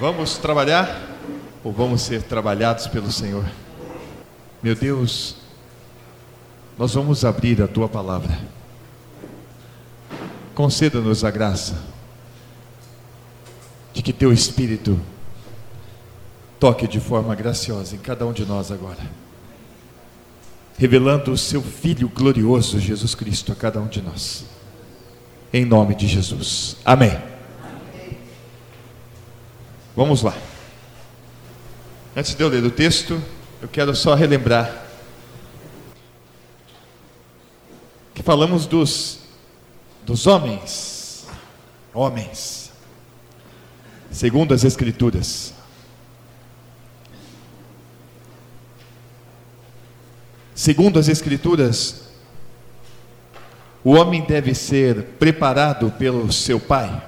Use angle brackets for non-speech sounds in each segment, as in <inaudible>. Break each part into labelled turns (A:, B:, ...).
A: Vamos trabalhar ou vamos ser trabalhados pelo Senhor? Meu Deus, nós vamos abrir a tua palavra. Conceda-nos a graça de que teu Espírito toque de forma graciosa em cada um de nós agora, revelando o seu Filho glorioso, Jesus Cristo, a cada um de nós. Em nome de Jesus. Amém. Vamos lá. Antes de eu ler o texto, eu quero só relembrar que falamos dos, dos homens, homens, segundo as Escrituras. Segundo as Escrituras, o homem deve ser preparado pelo seu pai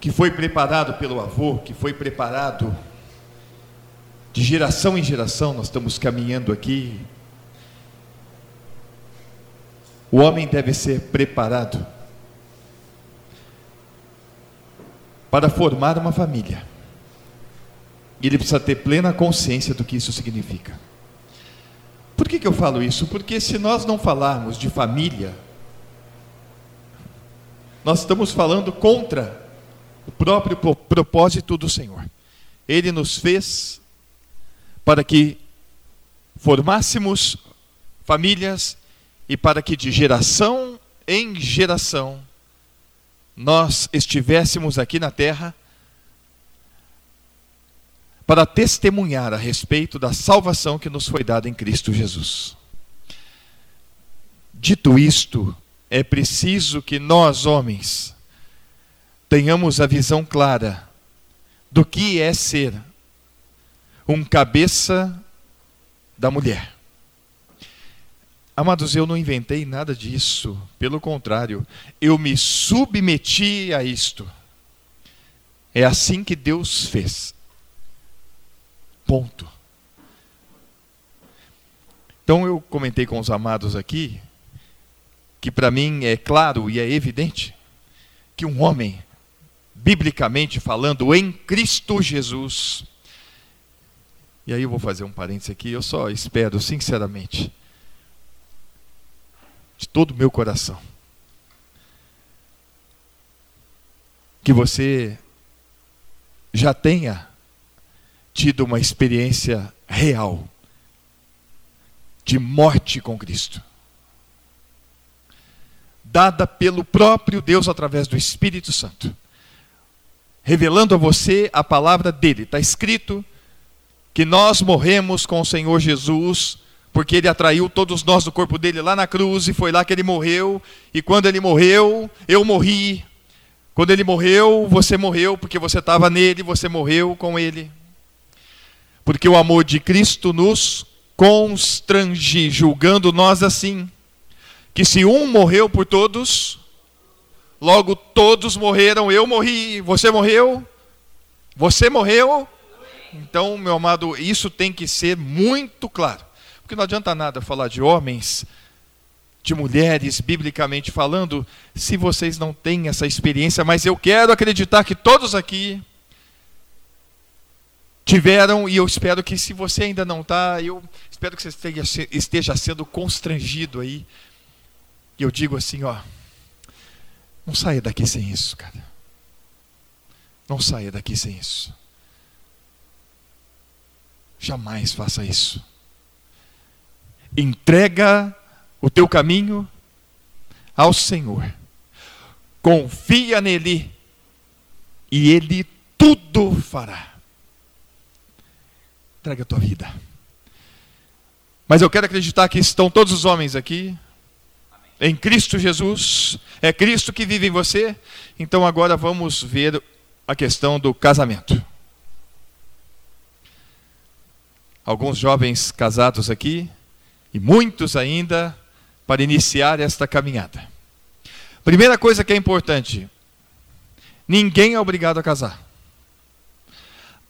A: que foi preparado pelo avô, que foi preparado de geração em geração, nós estamos caminhando aqui. O homem deve ser preparado para formar uma família. Ele precisa ter plena consciência do que isso significa. Por que, que eu falo isso? Porque se nós não falarmos de família, nós estamos falando contra próprio propósito do Senhor. Ele nos fez para que formássemos famílias e para que de geração em geração nós estivéssemos aqui na terra para testemunhar a respeito da salvação que nos foi dada em Cristo Jesus. Dito isto, é preciso que nós, homens, tenhamos a visão clara do que é ser um cabeça da mulher. Amados, eu não inventei nada disso, pelo contrário, eu me submeti a isto. É assim que Deus fez. Ponto. Então eu comentei com os amados aqui que para mim é claro e é evidente que um homem biblicamente falando, em Cristo Jesus. E aí eu vou fazer um parênteses aqui, eu só espero, sinceramente, de todo o meu coração, que você já tenha tido uma experiência real de morte com Cristo, dada pelo próprio Deus através do Espírito Santo revelando a você a palavra dele. Está escrito que nós morremos com o Senhor Jesus, porque ele atraiu todos nós do corpo dele lá na cruz, e foi lá que ele morreu. E quando ele morreu, eu morri. Quando ele morreu, você morreu, porque você estava nele, você morreu com ele. Porque o amor de Cristo nos constrange, julgando nós assim: que se um morreu por todos, Logo todos morreram, eu morri, você morreu, você morreu. Então, meu amado, isso tem que ser muito claro. Porque não adianta nada falar de homens, de mulheres, biblicamente falando, se vocês não têm essa experiência, mas eu quero acreditar que todos aqui tiveram, e eu espero que se você ainda não está, eu espero que você esteja sendo constrangido aí. E eu digo assim, ó. Não saia daqui sem isso, cara. Não saia daqui sem isso. Jamais faça isso. Entrega o teu caminho ao Senhor. Confia nele e ele tudo fará. Entrega a tua vida. Mas eu quero acreditar que estão todos os homens aqui em Cristo Jesus, é Cristo que vive em você. Então agora vamos ver a questão do casamento. Alguns jovens casados aqui e muitos ainda para iniciar esta caminhada. Primeira coisa que é importante: ninguém é obrigado a casar.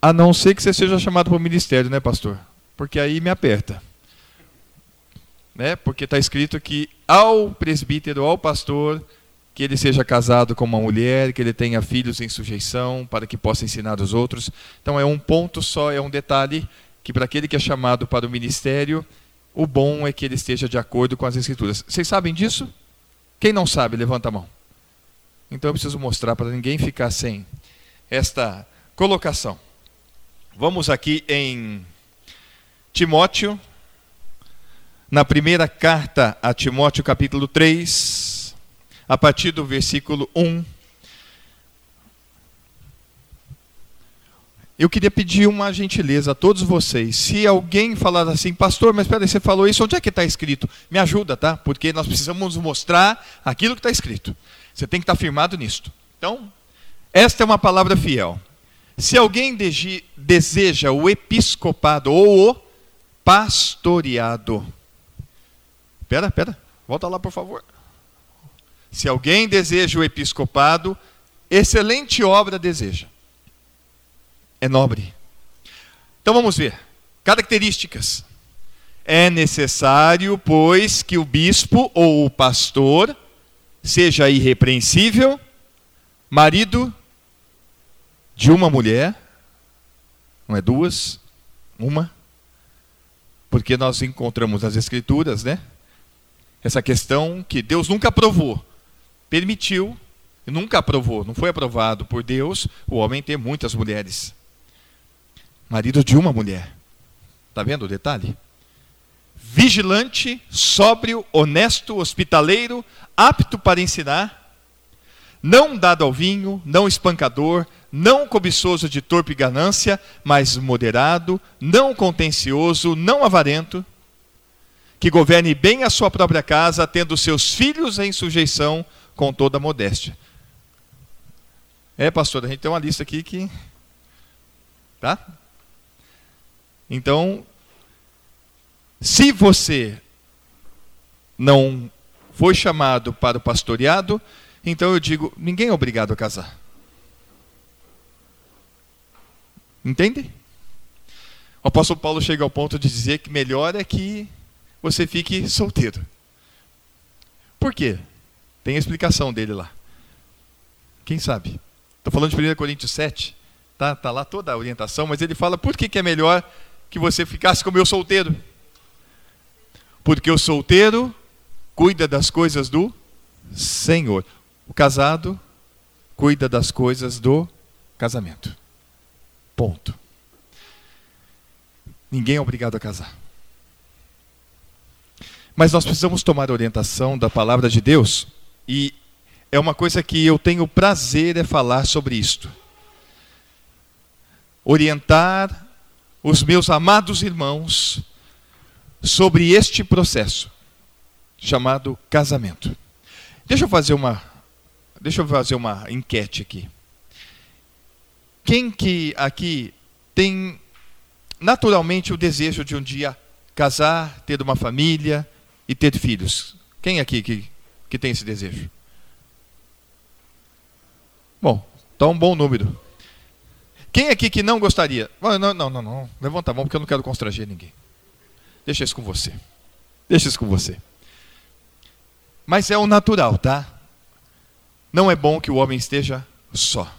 A: A não ser que você seja chamado para o ministério, né, pastor? Porque aí me aperta né? porque está escrito que ao presbítero, ao pastor, que ele seja casado com uma mulher, que ele tenha filhos em sujeição, para que possa ensinar os outros. Então é um ponto só, é um detalhe que para aquele que é chamado para o ministério, o bom é que ele esteja de acordo com as escrituras. Vocês sabem disso? Quem não sabe, levanta a mão. Então eu preciso mostrar para ninguém ficar sem esta colocação. Vamos aqui em Timóteo, na primeira carta a Timóteo, capítulo 3, a partir do versículo 1. Eu queria pedir uma gentileza a todos vocês. Se alguém falar assim, pastor, mas espera aí, você falou isso, onde é que está escrito? Me ajuda, tá? Porque nós precisamos mostrar aquilo que está escrito. Você tem que estar firmado nisto. Então, esta é uma palavra fiel. Se alguém deseja o episcopado ou o pastoreado. Pera, pera, volta lá por favor. Se alguém deseja o episcopado, excelente obra deseja. É nobre. Então vamos ver. Características. É necessário, pois, que o bispo ou o pastor seja irrepreensível, marido de uma mulher, não é duas, uma, porque nós encontramos nas Escrituras, né? Essa questão que Deus nunca aprovou, permitiu, nunca aprovou, não foi aprovado por Deus o homem ter muitas mulheres. Marido de uma mulher. Está vendo o detalhe? vigilante, sóbrio, honesto, hospitaleiro, apto para ensinar, não dado ao vinho, não espancador, não cobiçoso de torpe ganância, mas moderado, não contencioso, não avarento, que governe bem a sua própria casa, tendo seus filhos em sujeição com toda a modéstia. É, pastor, a gente tem uma lista aqui que. Tá? Então, se você não foi chamado para o pastoreado, então eu digo: ninguém é obrigado a casar. Entende? O apóstolo Paulo chega ao ponto de dizer que melhor é que você fique solteiro. Por quê? Tem a explicação dele lá. Quem sabe? Estou falando de 1 Coríntios 7, tá, tá lá toda a orientação, mas ele fala por que, que é melhor que você ficasse como eu solteiro. Porque o solteiro cuida das coisas do Senhor. O casado cuida das coisas do casamento. Ponto. Ninguém é obrigado a casar. Mas nós precisamos tomar orientação da palavra de Deus e é uma coisa que eu tenho prazer é falar sobre isto. Orientar os meus amados irmãos sobre este processo chamado casamento. Deixa eu fazer uma deixa eu fazer uma enquete aqui. Quem que aqui tem naturalmente o desejo de um dia casar, ter uma família e ter filhos? Quem aqui que, que tem esse desejo? Bom, está um bom número. Quem aqui que não gostaria? Não, não, não, não. Levanta a mão porque eu não quero constranger ninguém. Deixa isso com você. Deixa isso com você. Mas é o natural, tá? Não é bom que o homem esteja só.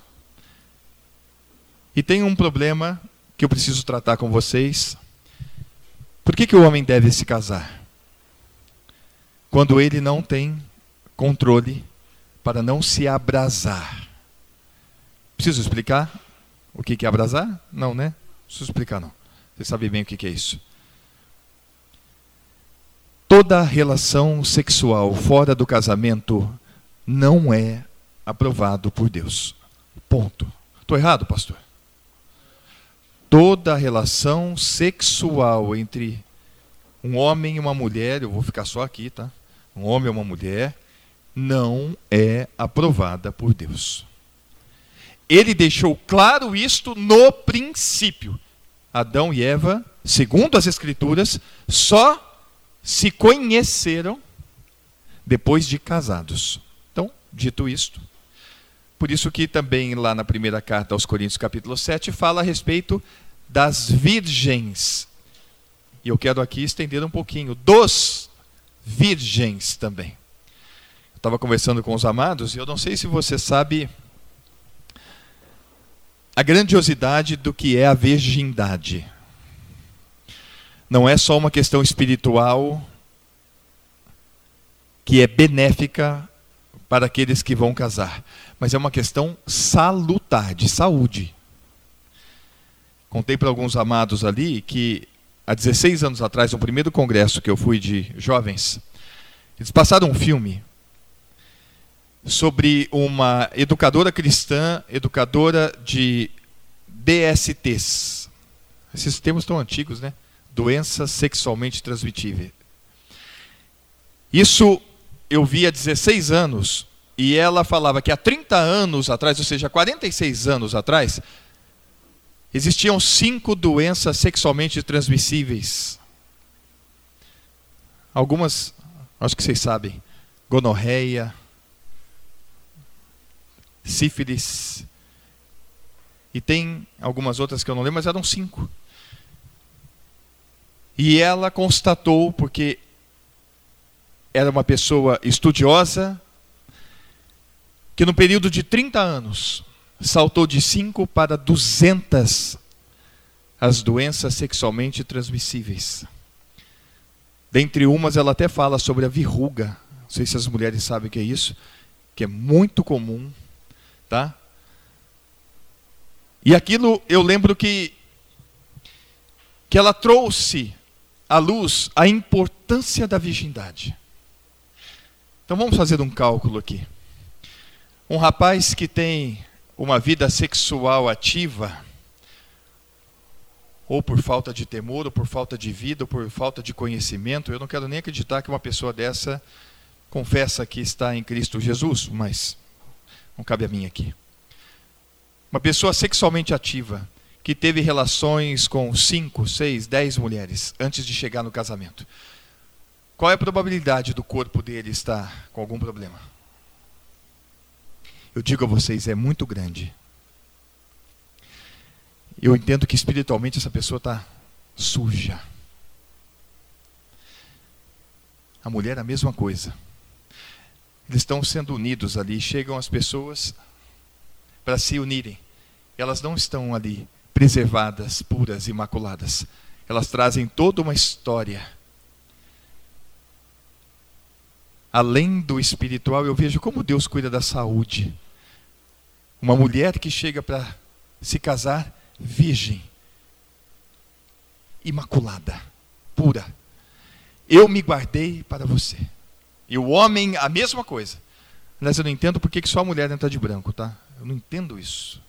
A: E tem um problema que eu preciso tratar com vocês. Por que, que o homem deve se casar? Quando ele não tem controle para não se abrasar. Preciso explicar o que é abrasar? Não, né? Preciso explicar, não. Você sabe bem o que é isso. Toda relação sexual fora do casamento não é aprovado por Deus. Ponto. Estou errado, pastor? Toda relação sexual entre um homem e uma mulher, eu vou ficar só aqui, tá? Um homem e uma mulher, não é aprovada por Deus. Ele deixou claro isto no princípio. Adão e Eva, segundo as Escrituras, só se conheceram depois de casados. Então, dito isto, por isso que também lá na primeira carta aos Coríntios, capítulo 7, fala a respeito das virgens. E eu quero aqui estender um pouquinho dos virgens também. estava conversando com os amados e eu não sei se você sabe a grandiosidade do que é a virgindade. Não é só uma questão espiritual que é benéfica para aqueles que vão casar, mas é uma questão salutar, de saúde. Contei para alguns amados ali que há 16 anos atrás, no primeiro congresso que eu fui de jovens, eles passaram um filme sobre uma educadora cristã, educadora de DSTs. Esses termos tão antigos, né? Doenças sexualmente transmitíveis. Isso eu vi há 16 anos e ela falava que há 30 anos atrás, ou seja, 46 anos atrás, existiam cinco doenças sexualmente transmissíveis. Algumas, acho que vocês sabem: gonorreia, sífilis, e tem algumas outras que eu não lembro, mas eram cinco. E ela constatou, porque era uma pessoa estudiosa, que no período de 30 anos saltou de 5 para 200 as doenças sexualmente transmissíveis. Dentre umas, ela até fala sobre a verruga. Não sei se as mulheres sabem o que é isso, que é muito comum, tá? E aquilo eu lembro que que ela trouxe à luz a importância da virgindade. Então vamos fazer um cálculo aqui. Um rapaz que tem uma vida sexual ativa, ou por falta de temor, ou por falta de vida, ou por falta de conhecimento, eu não quero nem acreditar que uma pessoa dessa confessa que está em Cristo Jesus, mas não cabe a mim aqui. Uma pessoa sexualmente ativa que teve relações com 5, 6, 10 mulheres antes de chegar no casamento. Qual é a probabilidade do corpo dele estar com algum problema? Eu digo a vocês, é muito grande. Eu entendo que espiritualmente essa pessoa está suja. A mulher a mesma coisa. Eles estão sendo unidos ali, chegam as pessoas para se unirem. Elas não estão ali preservadas, puras, imaculadas. Elas trazem toda uma história. Além do espiritual, eu vejo como Deus cuida da saúde. Uma mulher que chega para se casar virgem, imaculada, pura. Eu me guardei para você. E o homem, a mesma coisa. Aliás, eu não entendo por que só a mulher entra de branco, tá? Eu não entendo isso.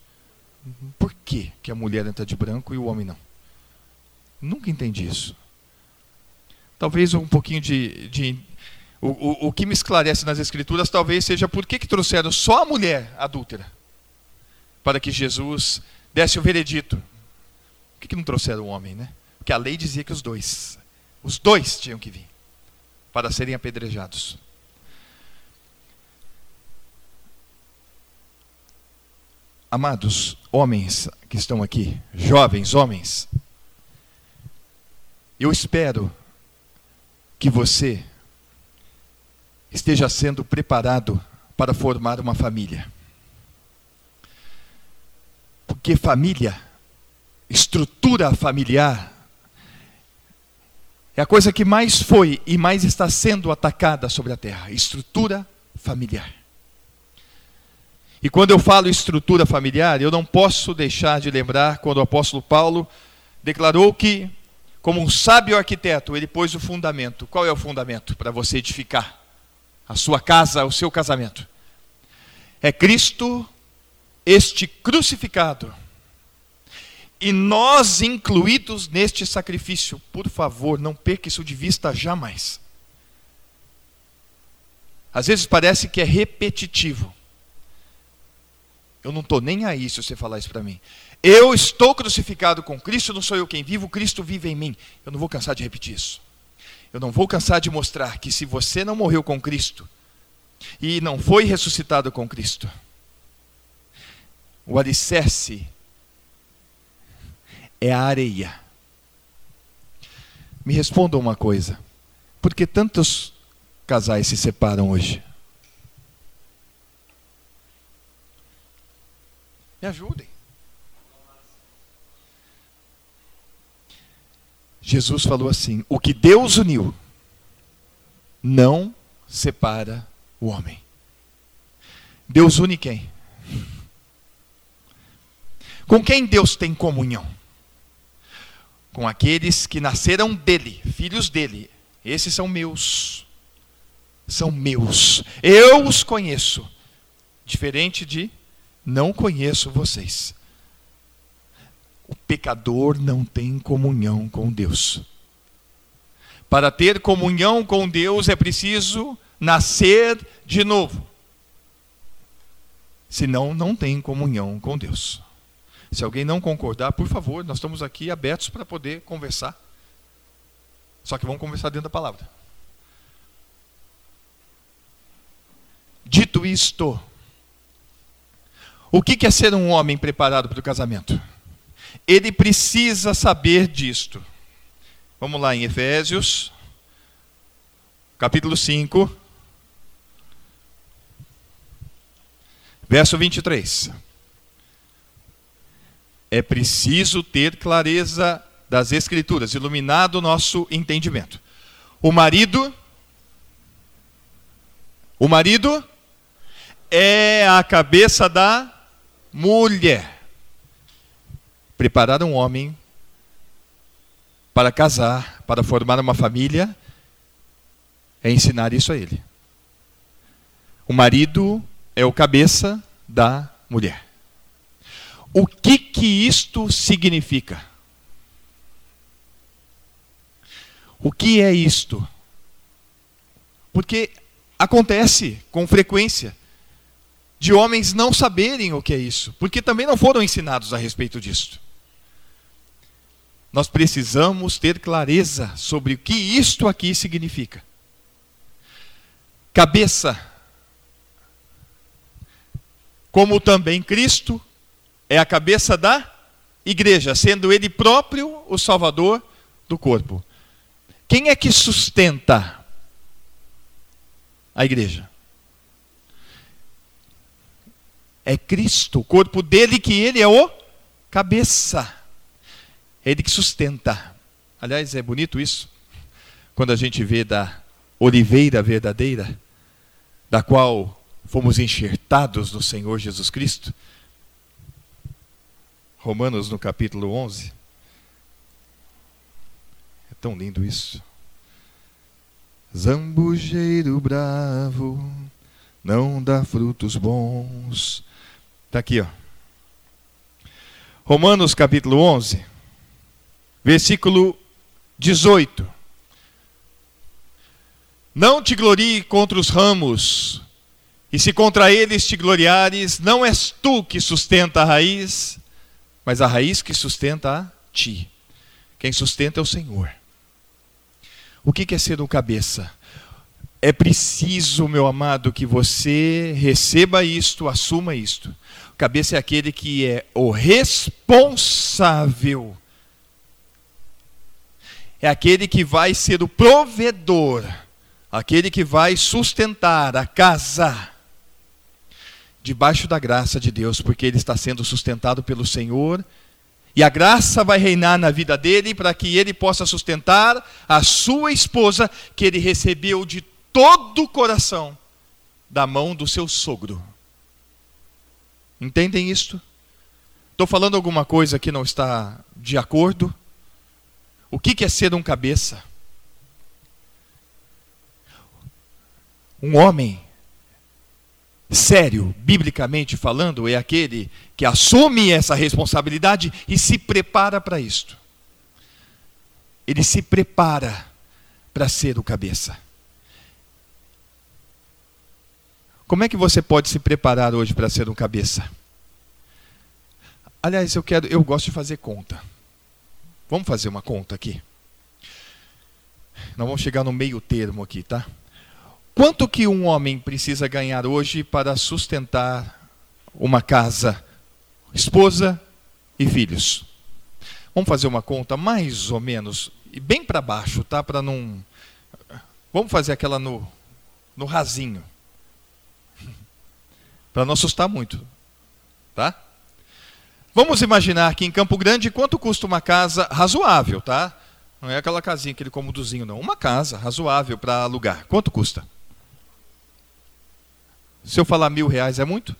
A: Por que, que a mulher entra de branco e o homem não? Nunca entendi isso. Talvez um pouquinho de. de o, o, o que me esclarece nas Escrituras talvez seja por que, que trouxeram só a mulher adúltera para que Jesus desse o veredito. Por que, que não trouxeram o homem, né? Porque a lei dizia que os dois, os dois tinham que vir para serem apedrejados. Amados homens que estão aqui, jovens homens, eu espero que você esteja sendo preparado para formar uma família. Porque família, estrutura familiar, é a coisa que mais foi e mais está sendo atacada sobre a terra estrutura familiar. E quando eu falo estrutura familiar, eu não posso deixar de lembrar quando o apóstolo Paulo declarou que, como um sábio arquiteto, ele pôs o fundamento. Qual é o fundamento para você edificar a sua casa, o seu casamento? É Cristo, este crucificado. E nós incluídos neste sacrifício. Por favor, não perca isso de vista jamais. Às vezes parece que é repetitivo. Eu não estou nem aí se você falar isso para mim. Eu estou crucificado com Cristo, não sou eu quem vivo, Cristo vive em mim. Eu não vou cansar de repetir isso. Eu não vou cansar de mostrar que se você não morreu com Cristo e não foi ressuscitado com Cristo, o alicerce é a areia. Me respondam uma coisa: por que tantos casais se separam hoje? Me ajudem. Jesus falou assim: o que Deus uniu, não separa o homem. Deus une quem? Com quem Deus tem comunhão? Com aqueles que nasceram dele, filhos dele. Esses são meus. São meus. Eu os conheço. Diferente de não conheço vocês. O pecador não tem comunhão com Deus. Para ter comunhão com Deus é preciso nascer de novo. Senão, não tem comunhão com Deus. Se alguém não concordar, por favor, nós estamos aqui abertos para poder conversar. Só que vamos conversar dentro da palavra. Dito isto, o que é ser um homem preparado para o casamento? Ele precisa saber disto. Vamos lá em Efésios, capítulo 5, verso 23 é preciso ter clareza das Escrituras, iluminado o nosso entendimento. O marido, o marido é a cabeça da mulher. Preparar um homem para casar, para formar uma família, é ensinar isso a ele. O marido é o cabeça da mulher. O que que isto significa? O que é isto? Porque acontece com frequência de homens não saberem o que é isso, porque também não foram ensinados a respeito disto. Nós precisamos ter clareza sobre o que isto aqui significa. Cabeça, como também Cristo é a cabeça da igreja, sendo ele próprio o salvador do corpo. Quem é que sustenta a igreja? É Cristo, o corpo dele que ele é o cabeça. É ele que sustenta. Aliás, é bonito isso. Quando a gente vê da oliveira verdadeira, da qual fomos enxertados no Senhor Jesus Cristo, Romanos no capítulo 11. É tão lindo isso. Zambujeiro bravo não dá frutos bons. Está aqui, ó. Romanos capítulo 11, versículo 18. Não te glorie contra os ramos, e se contra eles te gloriares, não és tu que sustenta a raiz, mas a raiz que sustenta a ti. Quem sustenta é o Senhor. O que é ser um cabeça? É preciso, meu amado, que você receba isto, assuma isto. O cabeça é aquele que é o responsável. É aquele que vai ser o provedor, aquele que vai sustentar a casa debaixo da graça de Deus, porque ele está sendo sustentado pelo Senhor. E a graça vai reinar na vida dele para que ele possa sustentar a sua esposa, que ele recebeu de todo o coração da mão do seu sogro. Entendem isto? Estou falando alguma coisa que não está de acordo? O que é ser um cabeça? Um homem sério, biblicamente falando, é aquele que assume essa responsabilidade e se prepara para isto. Ele se prepara para ser o cabeça. Como é que você pode se preparar hoje para ser um cabeça? Aliás, eu quero, eu gosto de fazer conta. Vamos fazer uma conta aqui. Nós vamos chegar no meio termo aqui, tá? Quanto que um homem precisa ganhar hoje para sustentar uma casa, esposa e filhos? Vamos fazer uma conta mais ou menos, e bem para baixo, tá? Para não. Vamos fazer aquela no, no rasinho. <laughs> Para não assustar muito. Tá? Vamos imaginar que em Campo Grande quanto custa uma casa razoável, tá? Não é aquela casinha, aquele comodozinho, não. Uma casa razoável para alugar. Quanto custa? Se eu falar mil reais é muito?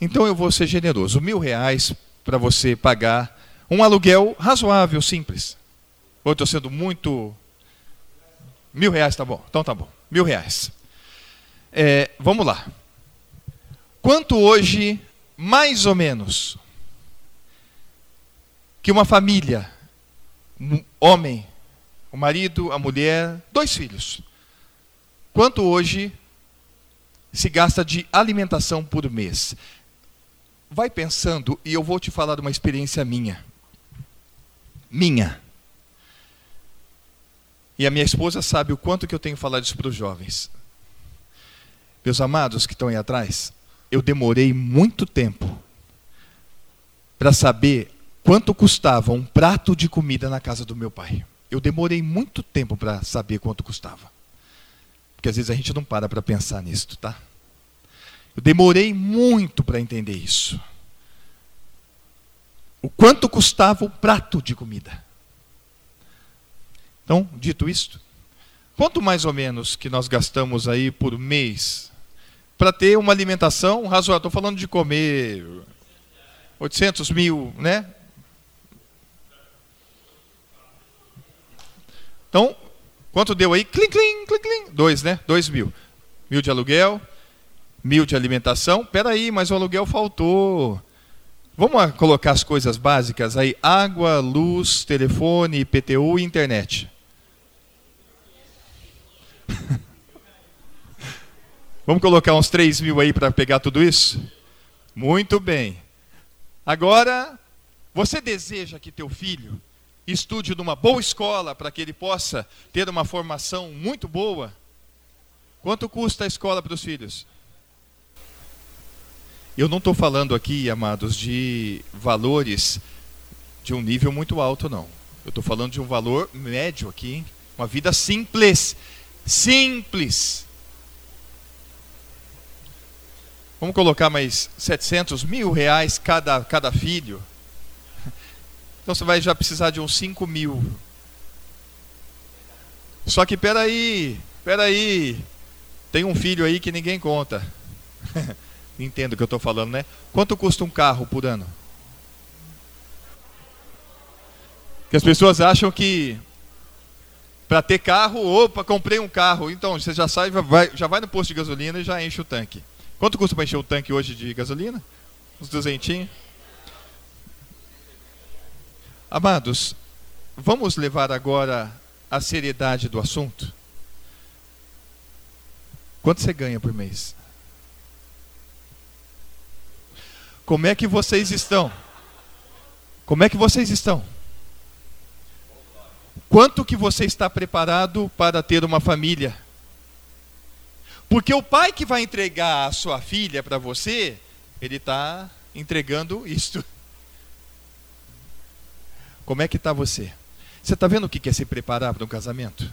A: Então eu vou ser generoso. Mil reais para você pagar um aluguel razoável, simples. Ou estou sendo muito. Mil reais tá bom. Então tá bom. Mil reais. É, vamos lá. Quanto hoje, mais ou menos, que uma família, um homem, o marido, a mulher, dois filhos, quanto hoje se gasta de alimentação por mês? Vai pensando, e eu vou te falar de uma experiência minha. Minha. E a minha esposa sabe o quanto que eu tenho falado isso para os jovens. Meus amados que estão aí atrás, eu demorei muito tempo para saber quanto custava um prato de comida na casa do meu pai. Eu demorei muito tempo para saber quanto custava. Porque às vezes a gente não para para pensar nisso, tá? Eu demorei muito para entender isso. O quanto custava um prato de comida. Então, dito isto, quanto mais ou menos que nós gastamos aí por mês para ter uma alimentação razoável. Estou falando de comer 800 mil, né? Então, quanto deu aí? Clim, clim, clim, clim. Dois, né? Dois mil. Mil de aluguel, mil de alimentação. Peraí, mas o aluguel faltou. Vamos colocar as coisas básicas aí: água, luz, telefone, IPTU e internet. <laughs> Vamos colocar uns 3 mil aí para pegar tudo isso? Muito bem. Agora, você deseja que teu filho estude numa boa escola para que ele possa ter uma formação muito boa? Quanto custa a escola para os filhos? Eu não estou falando aqui, amados, de valores de um nível muito alto, não. Eu estou falando de um valor médio aqui, uma vida simples. Simples. Vamos colocar mais 700 mil reais cada, cada filho. Então você vai já precisar de uns 5 mil. Só que peraí, peraí. Tem um filho aí que ninguém conta. <laughs> Entendo o que eu estou falando, né? Quanto custa um carro por ano? Que as pessoas acham que para ter carro, opa, comprei um carro. Então você já sai, vai, já vai no posto de gasolina e já enche o tanque. Quanto custa para encher o tanque hoje de gasolina? Uns duzentinhos? Amados, vamos levar agora a seriedade do assunto? Quanto você ganha por mês? Como é que vocês estão? Como é que vocês estão? Quanto que você está preparado para ter uma família? Porque o pai que vai entregar a sua filha para você, ele está entregando isto. <laughs> Como é que está você? Você está vendo o que é se preparar para um casamento?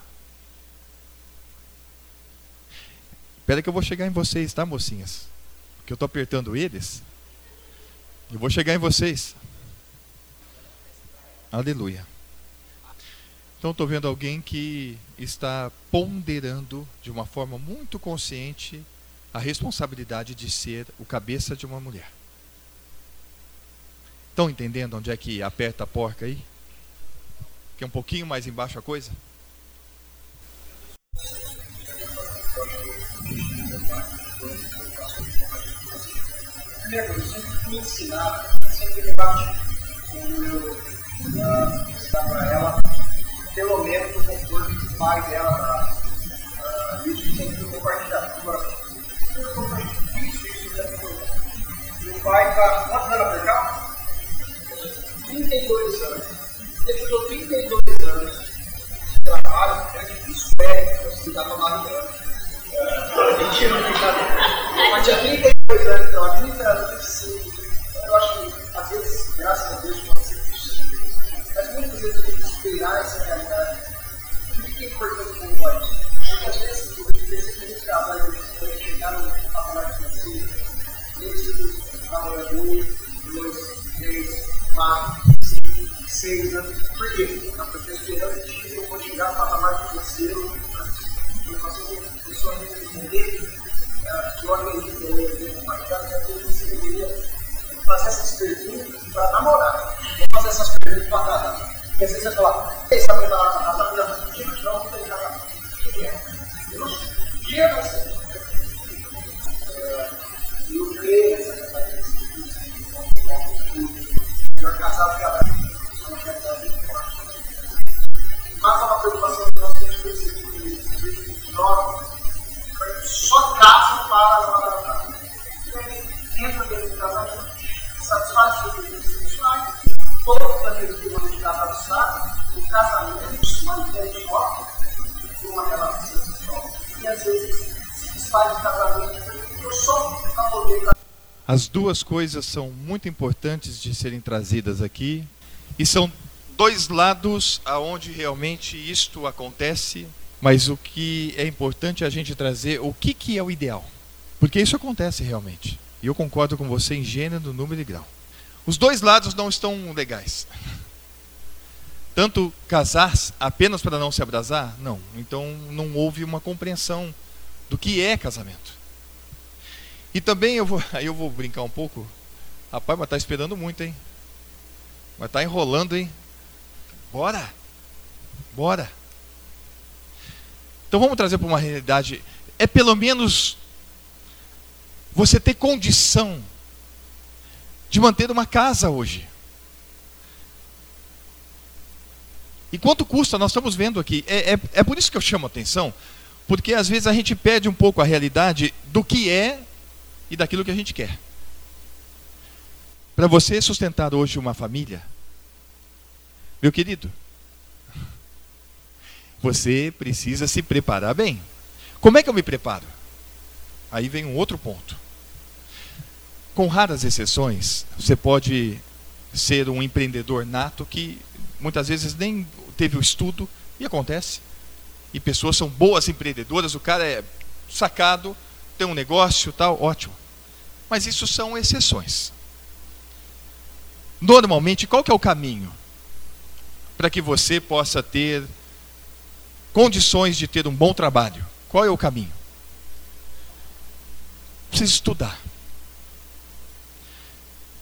A: Espera que eu vou chegar em vocês, tá, mocinhas? Porque eu estou apertando eles. Eu vou chegar em vocês. Aleluia. Então estou vendo alguém que está ponderando de uma forma muito consciente a responsabilidade de ser o cabeça de uma mulher. Estão entendendo onde é que aperta a porca aí? Que é um pouquinho mais embaixo a coisa?
B: Sempre me ensinar, sempre debate quando eu ensinar para ela pelo menos o conforto do pai dela dá. Uh, isso sempre compartilhado. Agora, meu pai está. Quantos anos por cá? 32 anos. Depois de 32 anos de trabalho, é difícil é você dar tomado banho. Mentira, brincadeira. Mas tinha 32 anos de trabalho, 30 anos, eu acho que às vezes, graças a Deus. Mas muitas vezes a gente esperar essa realidade, por que é importante o pode? Porque às vezes, por exemplo, se a gente trabalha para chegar no patamar financeiro, nesse trabalhador, um, dois, três, quatro, cinco, seis anos. Por quê? Porque esperando que eu vou chegar no patamar financeiro, eu faço a pessoa entender, que eu acredito que eu vou compartilhar, que eu deveria fazer essas perguntas para namorar, não fazer essas perguntas para casar. Porque às vezes você fala, você está preparado para casar? Não, não, não tem casar. O que é? Deus, dia vai ser.
A: As duas coisas são muito importantes de serem trazidas aqui e são dois lados aonde realmente isto acontece, mas o que é importante a gente trazer o que, que é o ideal. Porque isso acontece realmente. E eu concordo com você em gênero, número e grau. Os dois lados não estão legais. Tanto casar apenas para não se abrasar? Não. Então não houve uma compreensão do que é casamento. E também eu vou, <laughs> aí eu vou brincar um pouco. Rapaz, mas tá esperando muito, hein? Mas tá enrolando, hein? Bora! Bora! Então vamos trazer para uma realidade. É pelo menos você ter condição de manter uma casa hoje. E quanto custa? Nós estamos vendo aqui. É, é, é por isso que eu chamo a atenção, porque às vezes a gente perde um pouco a realidade do que é e daquilo que a gente quer. Para você sustentar hoje uma família, meu querido, você precisa se preparar bem. Como é que eu me preparo? Aí vem um outro ponto. Com raras exceções, você pode ser um empreendedor nato que muitas vezes nem teve o estudo e acontece. E pessoas são boas empreendedoras, o cara é sacado, tem um negócio, tal, ótimo. Mas isso são exceções. Normalmente, qual que é o caminho para que você possa ter condições de ter um bom trabalho? Qual é o caminho? Precisa estudar.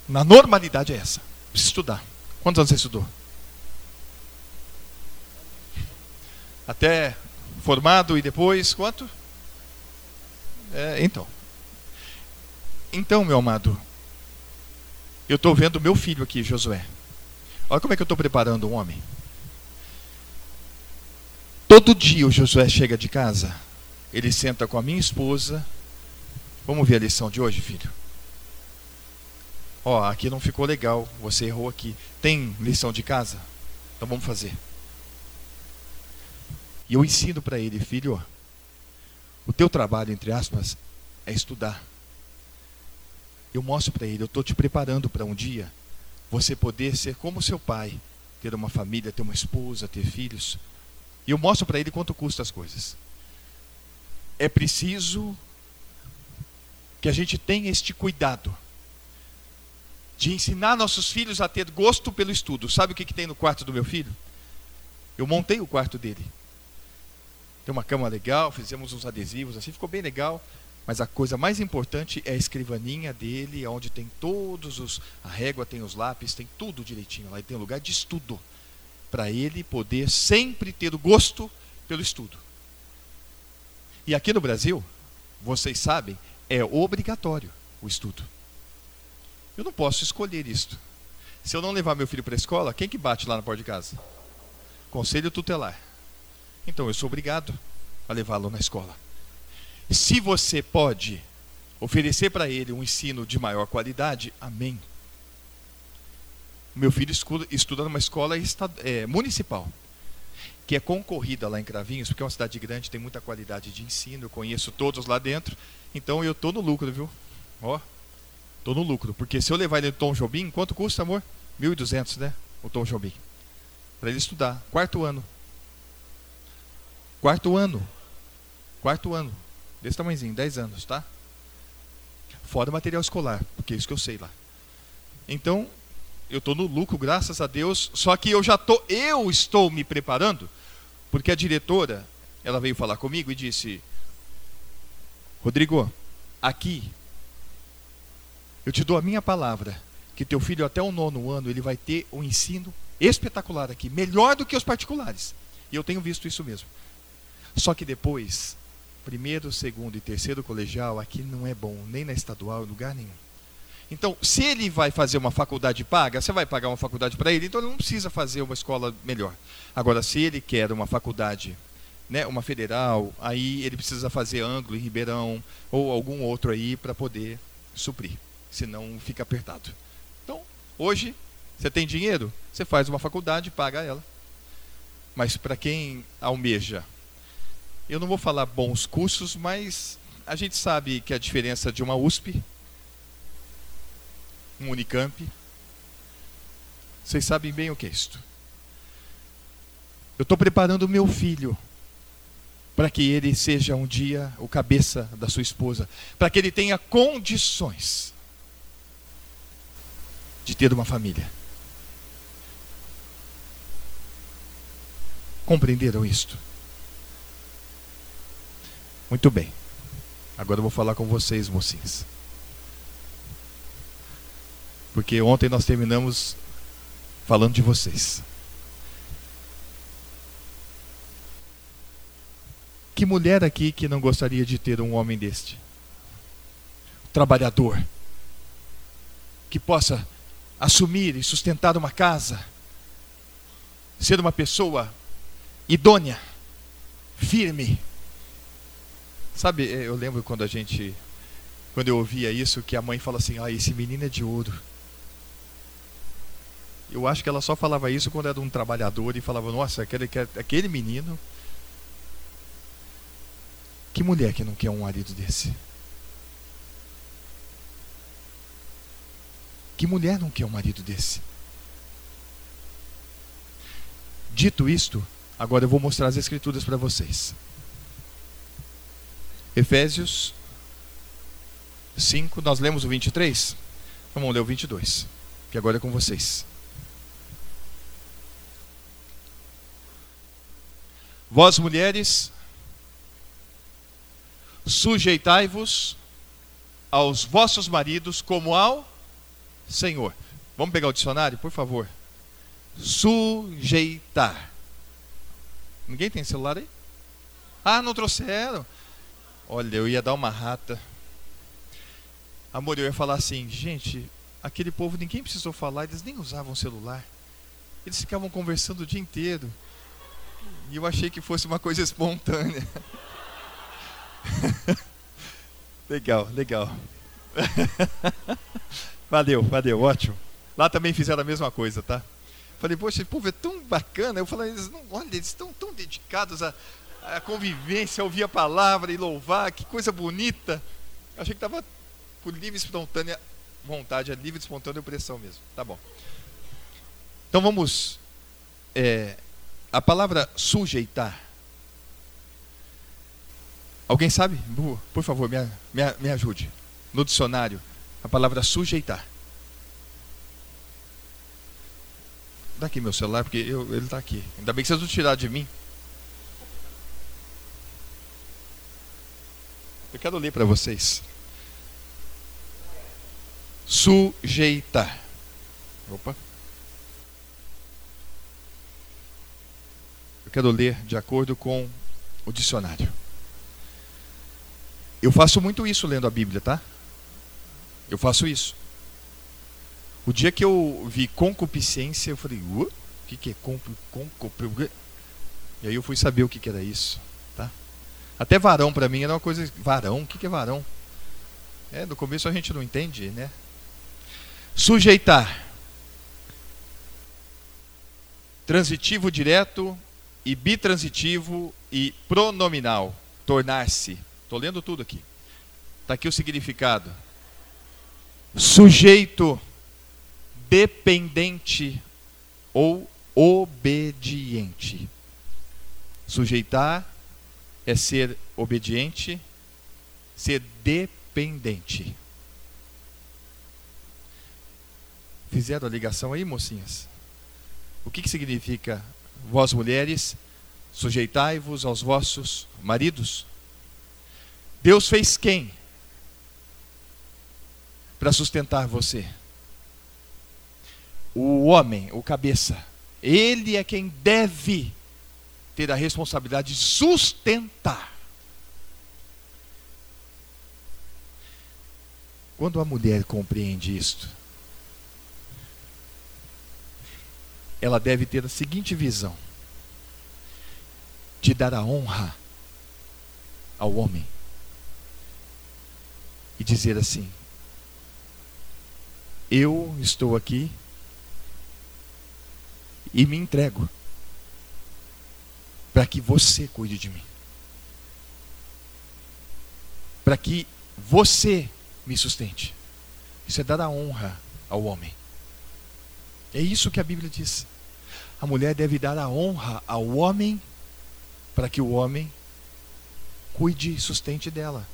A: Na normalidade é essa. Precisa estudar. Quantos anos você estudou? Até formado e depois quanto? É, então. Então, meu amado, eu estou vendo meu filho aqui, Josué. Olha como é que eu estou preparando um homem. Todo dia o Josué chega de casa, ele senta com a minha esposa. Vamos ver a lição de hoje, filho. Ó, aqui não ficou legal, você errou aqui. Tem lição de casa? Então vamos fazer. E eu ensino para ele, filho, o teu trabalho, entre aspas, é estudar eu mostro para ele, eu estou te preparando para um dia você poder ser como seu pai, ter uma família, ter uma esposa, ter filhos. E eu mostro para ele quanto custa as coisas. É preciso que a gente tenha este cuidado de ensinar nossos filhos a ter gosto pelo estudo. Sabe o que, que tem no quarto do meu filho? Eu montei o quarto dele. Tem uma cama legal, fizemos uns adesivos assim, ficou bem legal. Mas a coisa mais importante é a escrivaninha dele, onde tem todos os. A régua tem os lápis, tem tudo direitinho lá. E tem um lugar de estudo. Para ele poder sempre ter o gosto pelo estudo. E aqui no Brasil, vocês sabem, é obrigatório o estudo. Eu não posso escolher isto. Se eu não levar meu filho para a escola, quem que bate lá na porta de casa? Conselho tutelar. Então eu sou obrigado a levá-lo na escola. Se você pode oferecer para ele um ensino de maior qualidade, amém. Meu filho estuda numa escola é, municipal, que é concorrida lá em Cravinhos, porque é uma cidade grande, tem muita qualidade de ensino, eu conheço todos lá dentro, então eu estou no lucro, viu? Ó, estou no lucro, porque se eu levar ele no Tom Jobim, quanto custa, amor? 1.200, né? O Tom Jobim. Para ele estudar, quarto ano. Quarto ano. Quarto ano. Desse tamanhozinho, 10 anos, tá? Fora material escolar, porque é isso que eu sei lá. Então, eu estou no lucro, graças a Deus. Só que eu já tô, eu estou me preparando, porque a diretora, ela veio falar comigo e disse: Rodrigo, aqui, eu te dou a minha palavra, que teu filho até o nono ano, ele vai ter um ensino espetacular aqui, melhor do que os particulares. E eu tenho visto isso mesmo. Só que depois, primeiro, segundo e terceiro colegial, aqui não é bom, nem na estadual, em lugar nenhum. Então, se ele vai fazer uma faculdade paga, você vai pagar uma faculdade para ele, então ele não precisa fazer uma escola melhor. Agora, se ele quer uma faculdade, né, uma federal, aí ele precisa fazer ângulo em Ribeirão ou algum outro aí para poder suprir, senão fica apertado. Então, hoje, você tem dinheiro, você faz uma faculdade, paga ela. Mas para quem almeja, eu não vou falar bons cursos, mas a gente sabe que a diferença de uma USP um Unicamp. Vocês sabem bem o que é isto. Eu estou preparando o meu filho para que ele seja um dia o cabeça da sua esposa, para que ele tenha condições de ter uma família. Compreenderam isto? Muito bem. Agora eu vou falar com vocês, mocinhas. Porque ontem nós terminamos falando de vocês. Que mulher aqui que não gostaria de ter um homem deste? Trabalhador. Que possa assumir e sustentar uma casa. Ser uma pessoa idônea, firme. Sabe, eu lembro quando a gente, quando eu ouvia isso, que a mãe fala assim: ah, esse menino é de ouro. Eu acho que ela só falava isso quando era um trabalhador e falava, nossa, aquele, aquele menino. Que mulher que não quer um marido desse? Que mulher não quer um marido desse? Dito isto, agora eu vou mostrar as escrituras para vocês. Efésios 5, nós lemos o 23? Vamos ler o 22, que agora é com vocês. Vós mulheres, sujeitai-vos aos vossos maridos como ao Senhor. Vamos pegar o dicionário, por favor. Sujeitar. Ninguém tem celular aí? Ah, não trouxeram. Olha, eu ia dar uma rata. Amor, eu ia falar assim, gente, aquele povo ninguém precisou falar, eles nem usavam celular. Eles ficavam conversando o dia inteiro. E eu achei que fosse uma coisa espontânea. <laughs> legal, legal. <laughs> valeu, valeu, ótimo. Lá também fizeram a mesma coisa, tá? Falei, poxa, esse povo é tão bacana. Eu falei, eles não, olha, eles estão tão dedicados à, à convivência, a ouvir a palavra e louvar, que coisa bonita. Eu achei que estava por livre e espontânea vontade, a livre e espontânea pressão mesmo. Tá bom. Então vamos é, a palavra sujeitar. Alguém sabe? Por favor, me, me, me ajude. No dicionário, a palavra sujeitar. Dá aqui meu celular, porque eu, ele está aqui. Ainda bem que vocês não tiraram de mim. Eu quero ler para vocês. Sujeitar. Opa. Eu quero ler de acordo com o dicionário. Eu faço muito isso lendo a Bíblia, tá? Eu faço isso. O dia que eu vi concupiscência, eu falei, o que, que é concupiscência? E aí eu fui saber o que, que era isso? Até varão para mim era uma coisa, varão, o que, é varão? É, no começo a gente não entende, né? Sujeitar. Transitivo direto e bitransitivo e pronominal. Tornar-se. Estou lendo tudo aqui. Está aqui o significado. Sujeito dependente ou obediente. Sujeitar é ser obediente, ser dependente. Fizeram a ligação aí, mocinhas? O que, que significa Vós mulheres, sujeitai-vos aos vossos maridos. Deus fez quem? Para sustentar você. O homem, o cabeça. Ele é quem deve ter a responsabilidade de sustentar. Quando a mulher compreende isto, ela deve ter a seguinte visão: de dar a honra ao homem e dizer assim: Eu estou aqui e me entrego para que você cuide de mim, para que você me sustente. Isso é dar a honra ao homem. É isso que a Bíblia diz. A mulher deve dar a honra ao homem para que o homem cuide e sustente dela.